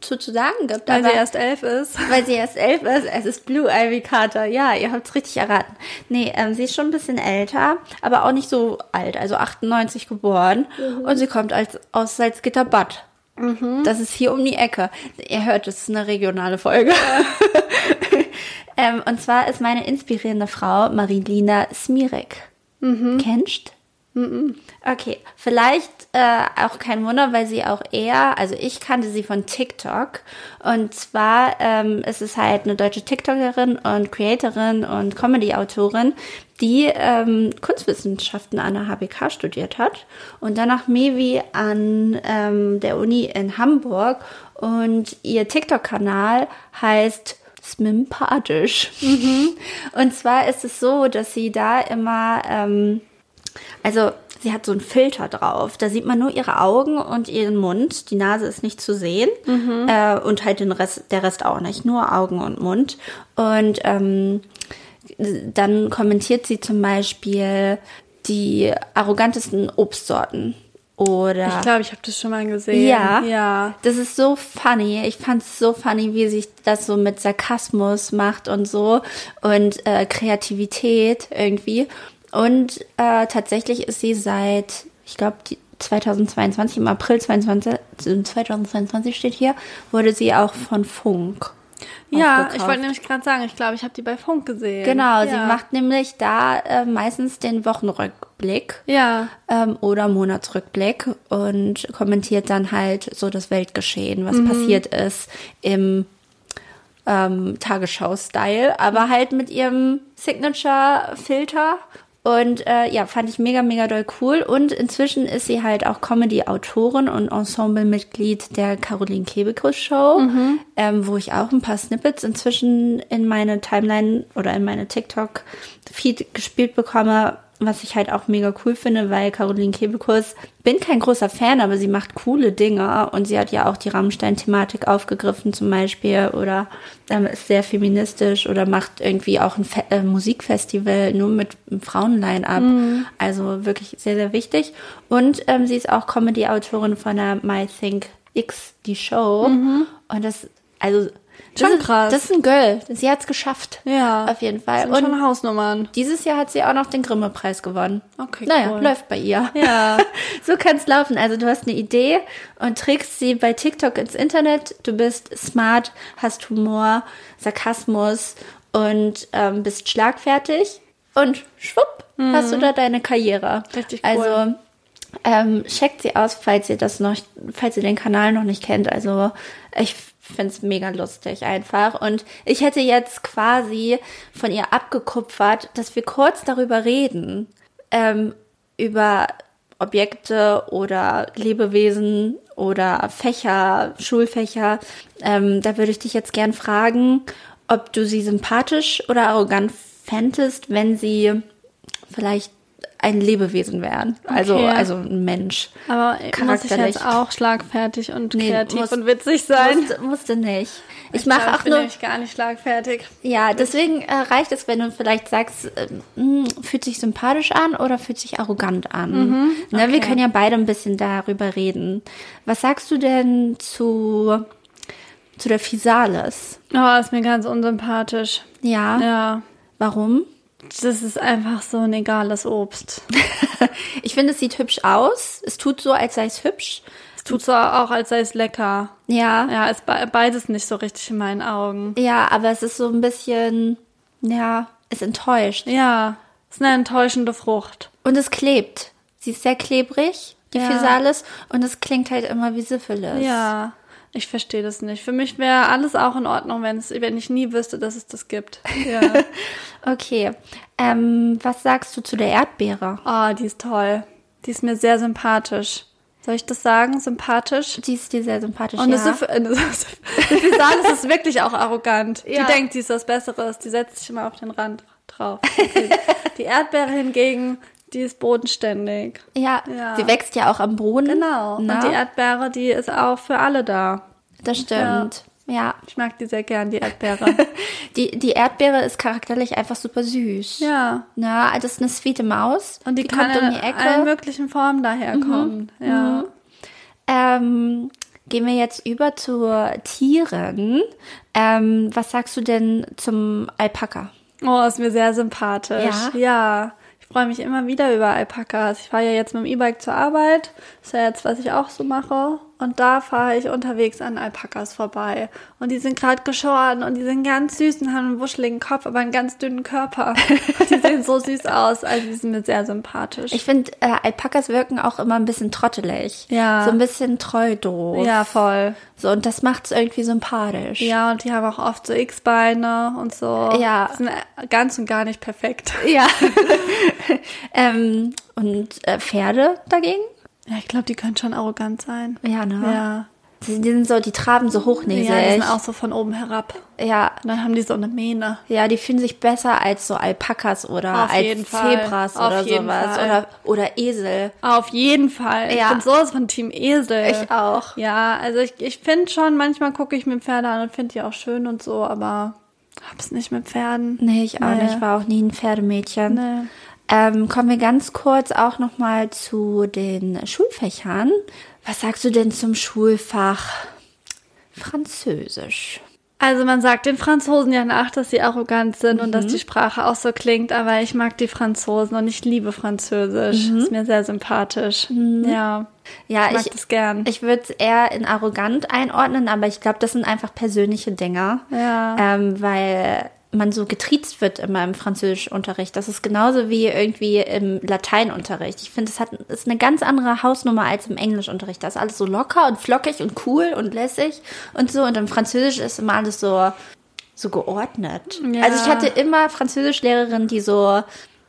zu, zu sagen gibt. Weil aber- sie erst elf ist. weil sie erst elf ist. Es ist Blue Ivy Carter. Ja, ihr habt es richtig erraten. Nee, ähm, sie ist schon ein bisschen älter, aber auch nicht so alt. Also 98 geboren. Und sie kommt als, aus Salzgitter-Bad. Das ist hier um die Ecke. Ihr hört, es ist eine regionale Folge. ähm, und zwar ist meine inspirierende Frau Marilina Smirek. Kennst? Okay, vielleicht äh, auch kein Wunder, weil sie auch eher, also ich kannte sie von TikTok. Und zwar ähm, ist es halt eine deutsche TikTokerin und Creatorin und Comedy-Autorin, die ähm, Kunstwissenschaften an der HBK studiert hat und danach Mevi an ähm, der Uni in Hamburg. Und ihr TikTok-Kanal heißt Smimpathisch. Und zwar ist es so, dass sie da immer ähm, also sie hat so einen Filter drauf. Da sieht man nur ihre Augen und ihren Mund. Die Nase ist nicht zu sehen. Äh, und halt den Rest, der Rest auch nicht. Nur Augen und Mund. Und ähm, dann kommentiert sie zum Beispiel die arrogantesten Obstsorten. Oder Ich glaube, ich habe das schon mal gesehen. ja. Ja. Das ist so funny. Ich fand es so funny, wie sich das so mit Sarkasmus macht und so und äh, Kreativität irgendwie. Und äh, tatsächlich ist sie seit, ich glaube, 2022, im April 22, 2022 steht hier, wurde sie auch von Funk. Ja, ich wollte nämlich gerade sagen, ich glaube, ich habe die bei Funk gesehen. Genau, ja. sie macht nämlich da äh, meistens den Wochenrückblick Ja. ähm, oder Monatsrückblick und kommentiert dann halt so das Weltgeschehen, was passiert ist im ähm, Tagesschau-Style, aber halt mit ihrem Signature-Filter. Und äh, ja, fand ich mega, mega doll cool. Und inzwischen ist sie halt auch Comedy-Autorin und Ensemble-Mitglied der Caroline Kebekus Show, ähm, wo ich auch ein paar Snippets inzwischen in meine Timeline oder in meine TikTok-Feed gespielt bekomme, was ich halt auch mega cool finde, weil Caroline Kebekus, bin kein großer Fan, aber sie macht coole Dinge und sie hat ja auch die Rammstein-Thematik aufgegriffen zum Beispiel oder ähm, ist sehr feministisch oder macht irgendwie auch ein Fe äh, Musikfestival nur mit einem Frauen-Line-Up. Also wirklich sehr, sehr wichtig. Und ähm, sie ist auch Comedy-Autorin von der My Think X, die Show. Und das, also, Schon ist, krass. Das ist ein Girl. Sie hat es geschafft. Ja. Auf jeden Fall. Sind schon Hausnummern. Dieses Jahr hat sie auch noch den Grimme-Preis gewonnen. Okay, Naja, cool. läuft bei ihr. Ja. so kann es laufen. Also du hast eine Idee und trägst sie bei TikTok ins Internet. Du bist smart, hast Humor, Sarkasmus und ähm, bist schlagfertig. Und schwupp, hast du da deine Karriere. Mhm. Richtig cool. Also ähm, checkt sie aus, falls ihr das noch, falls ihr den Kanal noch nicht kennt. Also ich finde es mega lustig einfach. Und ich hätte jetzt quasi von ihr abgekupfert, dass wir kurz darüber reden, ähm, über Objekte oder Lebewesen oder Fächer, Schulfächer. Ähm, da würde ich dich jetzt gern fragen, ob du sie sympathisch oder arrogant fändest, wenn sie vielleicht ein Lebewesen wären. Also, Okay. also ein Mensch. Aber muss ich jetzt auch schlagfertig und Nee, kreativ muss- und witzig sein? Musste, musste nicht. Ich, Ich mache auch ich bin nur. nämlich gar nicht schlagfertig. Ja, deswegen äh, reicht es, wenn du vielleicht sagst, äh, mh, fühlt sich sympathisch an oder fühlt sich arrogant an. ne, Wir okay. können ja beide ein bisschen darüber reden. Was sagst du denn zu, zu der Physalis? Oh, ist mir ganz unsympathisch. Ja. Ja. Warum? Das ist einfach so ein egales Obst. Ich finde, es sieht hübsch aus. Es tut so, als sei es hübsch. Es tut so auch, als sei es lecker. Ja. Ja, ist be beides nicht so richtig in meinen Augen. Ja, aber es ist so ein bisschen, ja, es enttäuscht. Ja, ist eine enttäuschende Frucht. Und es klebt. Sie ist sehr klebrig, die Ja. Physalis. Und es klingt halt immer wie Syphilis. Ja, ich verstehe das nicht. Für mich wäre alles auch in Ordnung, wenn, es, wenn ich nie wüsste, dass es das gibt. Ja. Okay. Ähm, was sagst du zu der Erdbeere? oh, die ist toll. Die ist mir sehr sympathisch. Soll ich das sagen? Sympathisch? Die ist dir sehr sympathisch. Und ja. das äh, das Syph- die Physalis ist wirklich auch arrogant. Ja. Die denkt, sie ist was Besseres. Die setzt sich immer auf den Rand drauf. Die Erdbeere hingegen, die ist bodenständig. ja, Ja. sie wächst ja auch am Boden. Genau. Na? Und die Erdbeere, die ist auch für alle da. das stimmt. Ja. Ich mag die sehr gern, die Erdbeere. Die, die Erdbeere ist charakterlich einfach super süß. ja. Na, das ist eine sweete Maus. Und die, kommt kann um die in allen Ecke. möglichen Formen daherkommen. Ja. Ähm, gehen wir jetzt über zu Tieren. Ähm, was sagst du denn zum Alpaka? Oh, ist mir sehr sympathisch. Ja? Ja. Ich freue mich immer wieder über Alpakas. Ich fahre ja jetzt mit dem E-Bike zur Arbeit. ist ja jetzt, was ich auch so mache. Und da fahre ich unterwegs an Alpakas vorbei. Und die sind gerade geschoren und die sind ganz süß und haben einen wuscheligen Kopf, aber einen ganz dünnen Körper. die sehen so süß aus. Also die sind mir sehr sympathisch. Ich finde, äh, Alpakas wirken auch immer ein bisschen trottelig. Ja. So ein bisschen treu doof. ja, voll. So, und das macht's irgendwie sympathisch. Ja, und die haben auch oft so X-Beine und so. Ja. Sind ganz und gar nicht perfekt. Ja. ähm, und äh, Pferde dagegen? Ja, ich glaube, die können schon arrogant sein. Ja, ne? Ja. Die, die sind so, die traben so hochnäsig. Ja, die sind auch so von oben herab. ja, Und dann haben die so eine Mähne. Ja, die fühlen sich besser als so Alpakas oder Auf als Fall. Zebras Auf oder sowas. Fall. Oder, oder Esel. Auf jeden Fall. Ja. Ich bin sowas von Team Esel. Ich auch. Ja, also ich, ich finde schon, manchmal gucke ich mir Pferde an und finde die auch schön und so, aber hab's nicht mit Pferden. Nee, ich auch Nee. nicht. Ich war auch nie ein Pferdemädchen. Nee. Ähm, kommen wir ganz kurz auch nochmal zu den Schulfächern. Was sagst du denn zum Schulfach Französisch? Also man sagt den Franzosen ja nach, dass sie arrogant sind und Mhm. dass die Sprache auch so klingt, aber ich mag die Franzosen und ich liebe Französisch. Ist mir sehr sympathisch. Ja, Mhm. Ja, ich mag ich, das gern. ich würde es eher in arrogant einordnen, aber ich glaube, das sind einfach persönliche Dinge. Ja. Ähm, weil man so getriezt wird immer im Französischunterricht. Das ist genauso wie irgendwie im Lateinunterricht. Ich finde, es hat ist eine ganz andere Hausnummer als im Englischunterricht. Da ist alles so locker und flockig und cool und lässig und so. Und im Französisch ist immer alles so, so geordnet. Ja. Also ich hatte immer Französischlehrerinnen, die so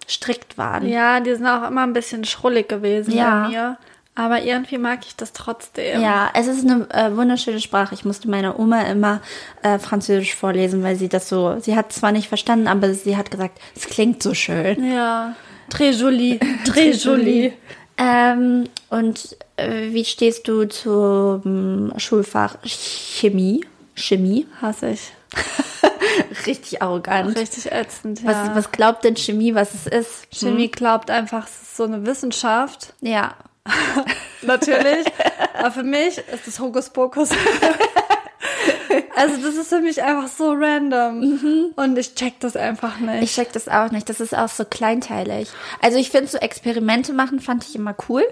strikt waren. ja, die sind auch immer ein bisschen schrullig gewesen Ja. bei mir. Aber irgendwie mag ich das trotzdem. Ja, es ist eine äh, wunderschöne Sprache. Ich musste meiner Oma immer äh, Französisch vorlesen, weil sie das so, sie hat zwar nicht verstanden, aber sie hat gesagt, es klingt so schön. Ja. Très joli. Très joli. Ähm, und äh, wie stehst du zum Schulfach Chemie? Chemie? Hasse ich. Richtig arrogant. Richtig ätzend, Was, ja. was glaubt denn Chemie, was es ist? Chemie glaubt einfach, es ist so eine Wissenschaft. Ja. Natürlich. Aber für mich ist das Hokuspokus. also das ist für mich einfach so random. Und ich check das einfach nicht. Ich check das auch nicht. Das ist auch so kleinteilig. Also ich finde so Experimente machen fand ich immer cool.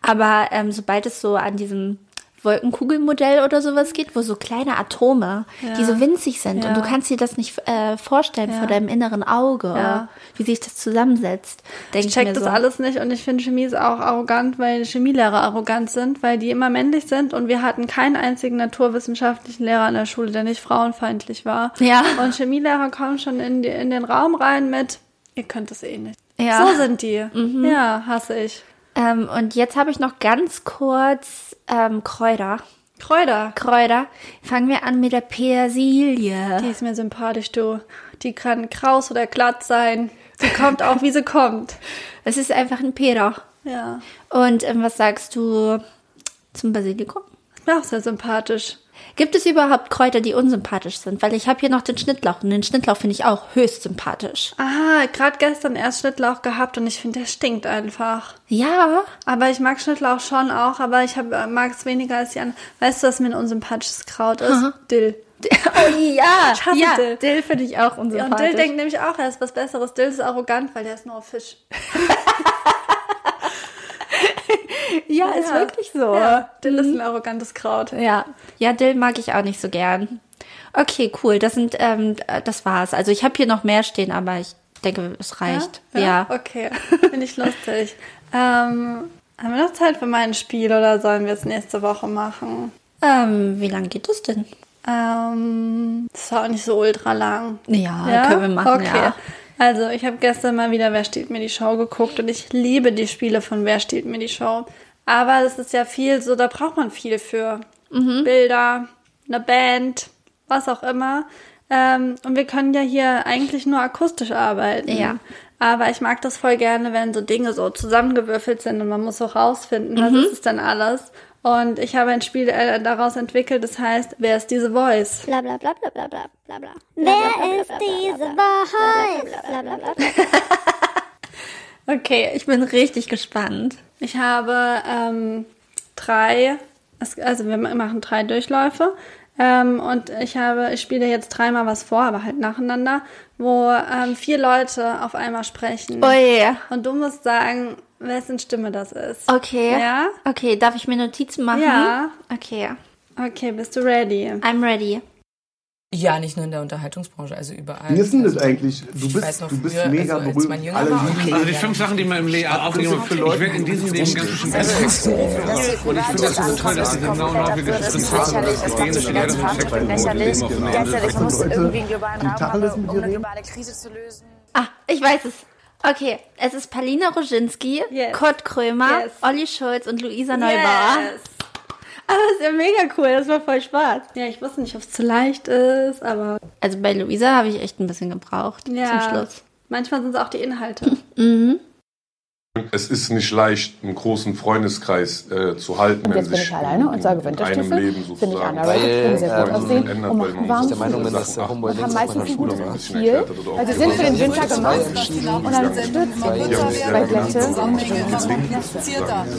Aber ähm, sobald es so an diesem Wolkenkugelmodell oder sowas geht, wo so kleine Atome, Ja. die so winzig sind Ja. und du kannst dir das nicht äh, vorstellen Ja. vor deinem inneren Auge, wie sich das zusammensetzt. Denk ich check mir das so. alles nicht und ich finde Chemie ist auch arrogant, weil Chemielehrer arrogant sind, weil die immer männlich sind und wir hatten keinen einzigen naturwissenschaftlichen Lehrer in der Schule, der nicht frauenfeindlich war. Ja. Und Chemielehrer kommen schon in, die, in den Raum rein mit, ihr könnt es eh nicht. Ja. Mhm. So sind die. Ja, hasse ich. Ähm, und jetzt habe ich noch ganz kurz ähm, Kräuter. Kräuter. Kräuter. Fangen wir an mit der Petersilie. Die ist mir sympathisch, du. Die kann kraus oder glatt sein. Sie kommt auch, wie sie kommt. Es ist einfach ein Peter. Ja. Und ähm, was sagst du zum Basilikum? Ist mir auch sehr sympathisch. Gibt es überhaupt Kräuter, die unsympathisch sind? Weil ich habe hier noch den Schnittlauch und den Schnittlauch finde ich auch höchst sympathisch. Ah, gerade gestern erst Schnittlauch gehabt und ich finde, der stinkt einfach. Ja, Aber ich mag Schnittlauch schon auch, aber ich hab- mag es weniger als die anderen. Weißt du, was mir ein unsympathisches Kraut ist? Aha. Dill. oh ja, Ich hasse ja, Dill. Dill finde ich auch Ja, und unsympathisch. Dill denkt nämlich auch, er ist was Besseres. Dill ist arrogant, weil der ist nur Fisch. ja, ist Ja. wirklich so. Ja, Dill ist ein arrogantes Kraut. Ja, ja, Dill mag ich auch nicht so gern. Okay, cool. Das sind, ähm, das war's. Also ich habe hier noch mehr stehen, aber ich denke, es reicht. Ja. Okay, finde ich lustig. ähm, haben wir noch Zeit für mein Spiel oder sollen wir es nächste Woche machen? Ähm, wie lang geht es denn? Ähm, das war auch nicht so ultra lang. Ja, können wir machen. Okay. Ja. Also, ich habe gestern mal wieder Wer steht mir die Show geguckt und ich liebe die Spiele von Wer steht mir die Show. Aber es ist ja viel so, da braucht man viel für. Mhm. Bilder, eine Band, was auch immer. Ähm, und wir können ja hier eigentlich nur akustisch arbeiten. Ja. Aber ich mag das voll gerne, wenn so Dinge so zusammengewürfelt sind und man muss so rausfinden, was Mhm. ist es denn alles. Und ich habe ein Spiel daraus entwickelt, das heißt, wer ist diese Voice? Bla bla bla bla bla bla bla bla. Wer ist diese Voice? Okay, ich bin richtig gespannt. Ich habe ähm, drei, also wir machen drei Durchläufe. Ähm, und ich habe, ich spiele jetzt dreimal was vor, aber halt nacheinander, wo ähm, vier Leute auf einmal sprechen. Oh yeah. Und du musst sagen, wessen Stimme das ist. Okay. Ja? Okay, darf ich mir Notizen machen? Ja. Okay, Okay, bist du ready? I'm ready. Ja, nicht nur in der Unterhaltungsbranche, also überall. Wie ist denn das Also, eigentlich? Du ich bist, noch du bist früher, mega also als berühmt. man jünger Alle war, okay. Also die fünf Sachen, die man im Leben aufnehmen für Ich Leute, werde in diesem Leben ganz ich Text machen. Und ich finde das so toll, dass sie genau dafür Das ist getrimmt haben. lächerlich, das macht sich ganz verantwortlich lächerlich. Ganz ehrlich, man muss Leute, irgendwie einen globalen die Raum haben, um eine globale Krise zu lösen. Ah, ich weiß es. Okay, es ist Palina Roginski, Yes. Kurt Krömer, Yes. Olli Schulz und Luisa Neubauer. Yes. Aber das ist ja mega cool, das war voll Spaß. Ja, ich wusste nicht, ob es zu leicht ist, aber Also bei Luisa habe ich echt ein bisschen gebraucht ja. zum Schluss. Manchmal sind es auch die Inhalte. Es ist nicht leicht, einen großen Freundeskreis äh, zu halten, wenn Jetzt bin sich ich alleine und sage in einem Winterstiefel. Leben Finde ich sozusagen underrated, können sehr gut aussehen ändert, und man warm. sich Der Meinung bin, dass Humboldt Und haben meistens ein gutes Profil, auch sind für den Winter gemacht und dann stürzt Jahre bei Glätte.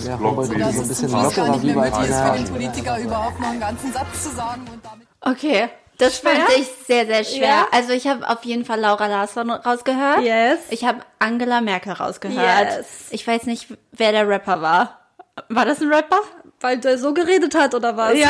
Der Humboldt ist ein bisschen lockerer wie bei Tina. Politiker überhaupt noch einen ganzen Satz zu sagen und damit Okay, das fand Schwer? ich sehr, sehr schwer. Ja? Also ich habe auf jeden Fall Laura Larsson rausgehört. Yes. Ich habe Angela Merkel rausgehört. Yes. Ich weiß nicht, wer der Rapper war. War das ein Rapper? Weil der so geredet hat, oder was? Ja.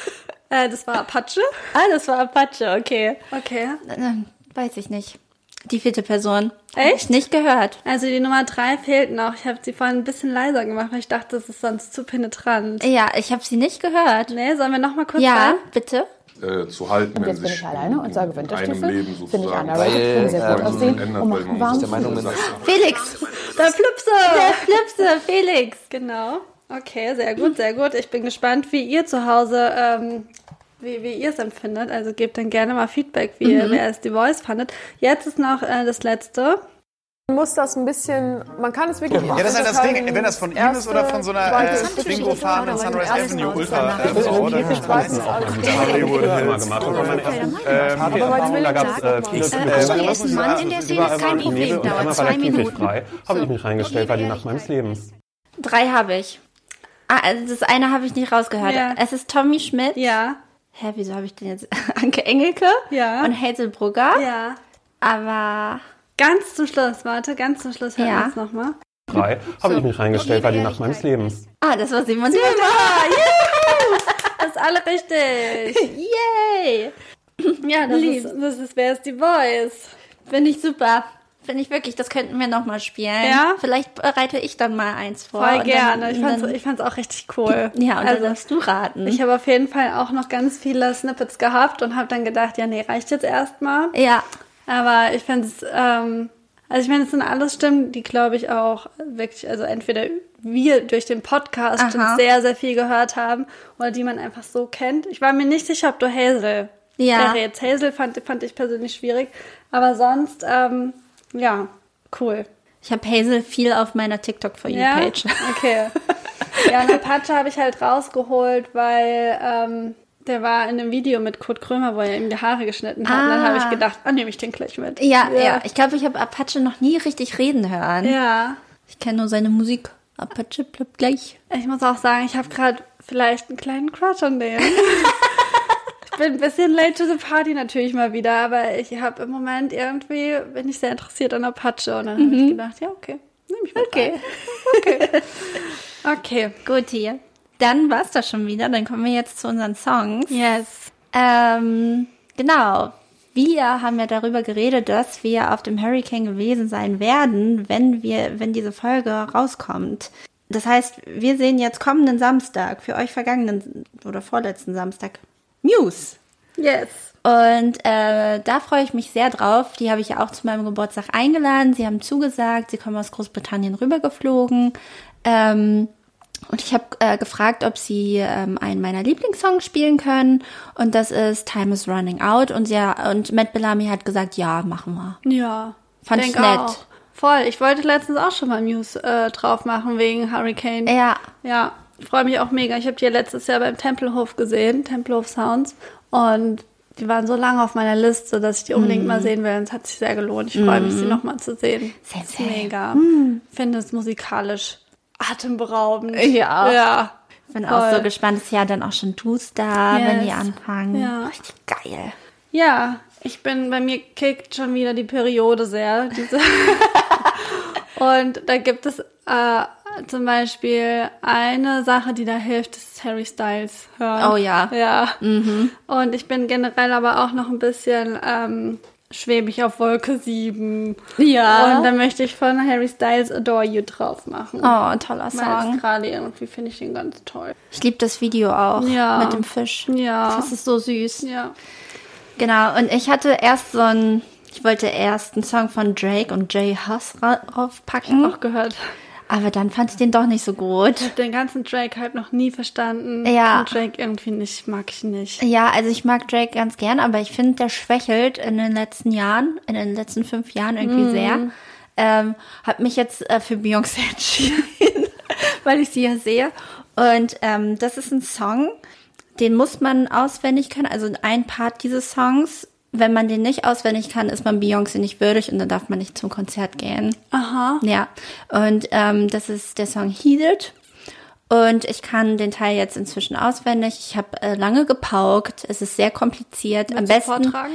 äh, das war Apache? Ah, das war Apache, okay. Okay. Äh, Weiß ich nicht. Die vierte Person. Hab Echt? Ich nicht gehört. Also die Nummer drei fehlt noch. Ich habe sie vorhin ein bisschen leiser gemacht, weil ich dachte, das ist sonst zu penetrant. Ja, ich habe sie nicht gehört. Nee, sollen wir noch mal kurz Ja, rein? bitte. Äh, zu halten, wenn Jetzt bin sich ich alleine und sage Winterstiefel. Leben Finde ich underrated, sehr gut Weil, aussehen und machen warm. Der Meinung Felix. Der Flipse! Der Flipse, Felix. Genau. Okay, sehr gut, sehr gut. Ich bin gespannt, wie ihr zu Hause, ähm, wie, wie ihr es empfindet. Also gebt dann gerne mal Feedback, wie ihr wer es die Voice fandet. Jetzt ist noch äh, das letzte. Man muss das ein bisschen, man kann es wirklich. Ja, das ist halt das Ding, wenn das von ihm ist oder von so einer äh, zwingo-fahrenden Sunrise Avenue Ultra äh, Frau, dann Hollywood Hills. da gab's äh, Ashley ist ein Mann in der Szene, ist kein Problem, dauert zwei Minuten. habe ich mich reingestellt, war die Nacht meines Lebens. Drei habe ich. Ah, also das eine habe ich nicht rausgehört. Ja. Es ist Tommy Schmidt. Ja, Hä, wieso habe ich denn jetzt Anke Engelke? Ja. Und Hazel Brugger. ja. Aber Ganz zum Schluss, warte, ganz zum Schluss hören Ja. wir es nochmal. Drei habe ich mich reingestellt, war die Nacht meines Lebens. ah, das war Simon Simon. Das ist alle richtig. Yay! Ja, das Lieb. ist, das ist Wer ist die Voice? Finde ich super. Finde ich wirklich, das könnten wir nochmal spielen. Ja? Vielleicht bereite ich dann mal eins vor. Voll gerne. Dann, ich, fand's, dann, ich fand's auch richtig cool. ja, und also, dann darfst du raten. ich habe auf jeden Fall auch noch ganz viele Snippets gehabt und habe dann gedacht, ja, nee, reicht jetzt erstmal. ja, Aber ich finde es, ähm, also ich meine, es sind alles Stimmen, die glaube ich auch wirklich, also entweder wir durch den Podcast Aha. schon sehr, sehr viel gehört haben oder die man einfach so kennt. Ich war mir nicht sicher, ob du Hazel Ja. wäre jetzt. Hazel fand, fand ich persönlich schwierig. Aber sonst, ähm, ja, cool. ich habe Hazel viel auf meiner TikTok for You Ja, Page. okay. Ja, und Apache habe ich halt rausgeholt, weil ähm, der war in einem Video mit Kurt Krömer, wo er ihm die Haare geschnitten hat. Und dann Ah. habe ich gedacht, ah, nehme ich den gleich mit. Ja, ja, Ich glaube, ich habe Apache noch nie richtig reden hören. Ja. Ich kenne nur seine Musik. Apache bleibt gleich. Ich muss auch sagen, ich habe gerade vielleicht einen kleinen Crush an dem. ich bin ein bisschen late to the party natürlich mal wieder, aber ich habe im Moment irgendwie, bin ich sehr interessiert an Apache. Und dann habe ich gedacht, ja, okay, nehme ich mit Okay. rein. Okay. Gut hier. Dann war's das schon wieder. Dann kommen wir jetzt zu unseren Songs. Yes. Ähm, genau. Wir haben ja darüber geredet, dass wir auf dem Hurricane gewesen sein werden, wenn wir, wenn diese Folge rauskommt. Das heißt, wir sehen jetzt kommenden Samstag, für euch vergangenen oder vorletzten Samstag, News. Yes. Und äh, da freue ich mich sehr drauf. Die habe ich ja auch zu meinem Geburtstag eingeladen. Sie haben zugesagt, sie kommen aus Großbritannien rübergeflogen. Ähm, und ich habe äh, gefragt, ob sie ähm, einen meiner Lieblingssongs spielen können. Und das ist Time is Running Out. Und, ja, und Matt Bellamy hat gesagt, ja, machen wir. Ja. Fand ich nett. Auch. Voll. Ich wollte letztens auch schon mal News äh, drauf machen wegen Hurricane. Ja, Ja, ich freue mich auch mega. Ich habe die ja letztes Jahr beim Tempelhof gesehen, Tempelhof Sounds. Und die waren so lange auf meiner Liste, dass ich die unbedingt mal sehen will. Und es hat sich sehr gelohnt. Ich freue mich, sie nochmal zu sehen. Ist same. mega. Finde es musikalisch atemberaubend. Ja. Ja. Bin auch so Voll. gespannt. Ist ja dann auch schon Duster, wenn die Yes. anfangen. Ja. Richtig geil. Ja, ich bin, bei mir kickt schon wieder die Periode sehr. Diese und da gibt es äh, zum Beispiel eine Sache, die da hilft, das ist Harry Styles hören. Oh ja. Ja. Mhm. Und ich bin generell aber auch noch ein bisschen ähm, schwebig auf Wolke 7. Ja. Und da möchte ich von Harry Styles Adore You drauf machen. Oh, toller Song. gerade irgendwie finde ich den ganz toll. Ich liebe das Video auch Ja. mit dem Fisch. Ja. Das ist so süß. Ja. Genau, und ich hatte erst so ein, ich wollte erst einen Song von Drake und Jay Huss ra- raufpacken. Auch gehört. Aber dann fand ich den doch nicht so gut. Ich habe den ganzen Drake halt noch nie verstanden. Ja. Und Drake irgendwie nicht, mag ich nicht. Ja, also ich mag Drake ganz gern, aber ich finde, der schwächelt in den letzten Jahren, in den letzten fünf Jahren irgendwie Mhm. sehr. Ähm, hab mich jetzt äh, für Beyoncé entschieden, weil ich sie ja sehe. Und ähm, das ist ein Song, den muss man auswendig können. Also ein Part dieses Songs, wenn man den nicht auswendig kann, ist man Beyoncé nicht würdig und dann darf man nicht zum Konzert gehen. Aha. Ja, und ähm, das ist der Song Heated. Und ich kann den Teil jetzt inzwischen auswendig. Ich habe äh, lange gepaukt. Es ist sehr kompliziert. Am Willst du besten. vortragen?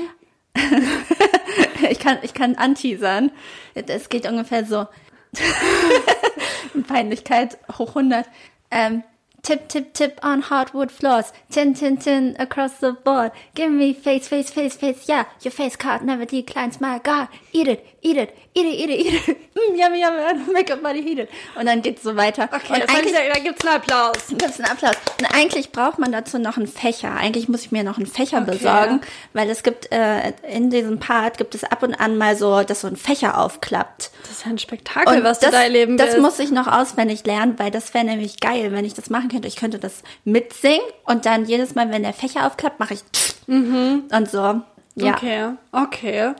ich kann, ich kann anteasern. Es geht ungefähr so. Peinlichkeit hoch 100. Ähm, tip, tip, tip on hardwood floors. Tin, tin, tin across the board. Give me face, face, face, face. Yeah, your face card never declines. My God, eat it, eat it, eat it, eat it, eat it. Mm, yummy, yummy, make up body heated. Und dann geht's so weiter. Okay, und das heißt, da gibt's einen Applaus. Gibt's einen Applaus. Und eigentlich braucht man dazu noch einen Fächer. Eigentlich muss ich mir noch einen Fächer Okay. besorgen, weil es gibt äh, in diesem Part gibt es ab und an mal so, dass so ein Fächer aufklappt. Das ist ja ein Spektakel, was du da erleben Das willst. muss ich noch auswendig lernen, weil das wäre nämlich geil, wenn ich das machen könnte. Ich könnte das mitsingen und dann jedes Mal, wenn der Fächer aufklappt, mache ich und so. Ja. Mhm. Okay, okay.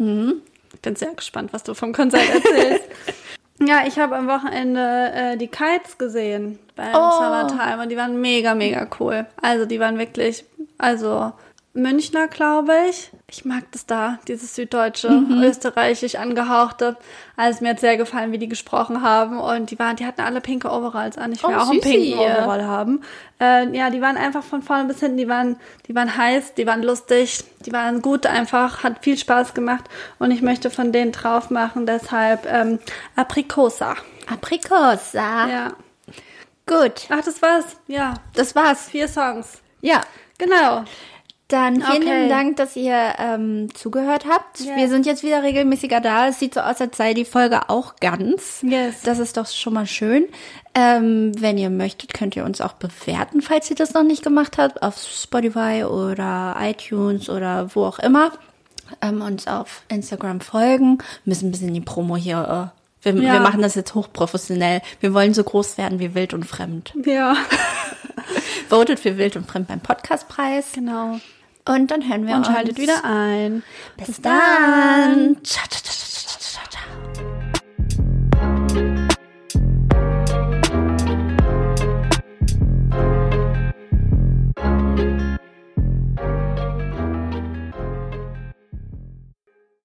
Ich bin sehr gespannt, was du vom Konzert erzählst. ja, ich habe am Wochenende äh, die Kites gesehen beim Oh. Summertime und die waren mega, mega cool. Also die waren wirklich, also Münchner, glaube ich. Ich mag das da, dieses süddeutsche, Mhm. österreichisch angehauchte. Also mir hat sehr gefallen, wie die gesprochen haben und die waren, die hatten alle pinke Overalls an. Ich will Oh, auch einen süßi. pinken Overall haben. Äh, ja, die waren einfach von vorne bis hinten, die waren, die waren heiß, die waren lustig, die waren gut einfach, hat viel Spaß gemacht und ich möchte von denen drauf machen, deshalb ähm, Aprikosa. Aprikosa. Ja. Gut. Ach, das war's. Ja, Das war's. vier Songs. Ja. Genau. Dann vielen Okay. Dank, dass ihr ähm, zugehört habt. Ja. Wir sind jetzt wieder regelmäßiger da. Es sieht so aus, als sei die Folge auch ganz. Yes. Das ist doch schon mal schön. Ähm, wenn ihr möchtet, könnt ihr uns auch bewerten, falls ihr das noch nicht gemacht habt, auf Spotify oder iTunes oder wo auch immer. Ähm, uns auf Instagram folgen. Wir müssen ein bisschen die Promo hier. Äh, wir, Ja. wir machen das jetzt hochprofessionell. Wir wollen so groß werden wie Wild und Fremd. Ja, Votet für Wild und Fremd beim Podcastpreis. genau. Und dann hören wir Und uns. schaltet wieder ein. Bis dann. Ciao, ciao, ciao, ciao, ciao, ciao.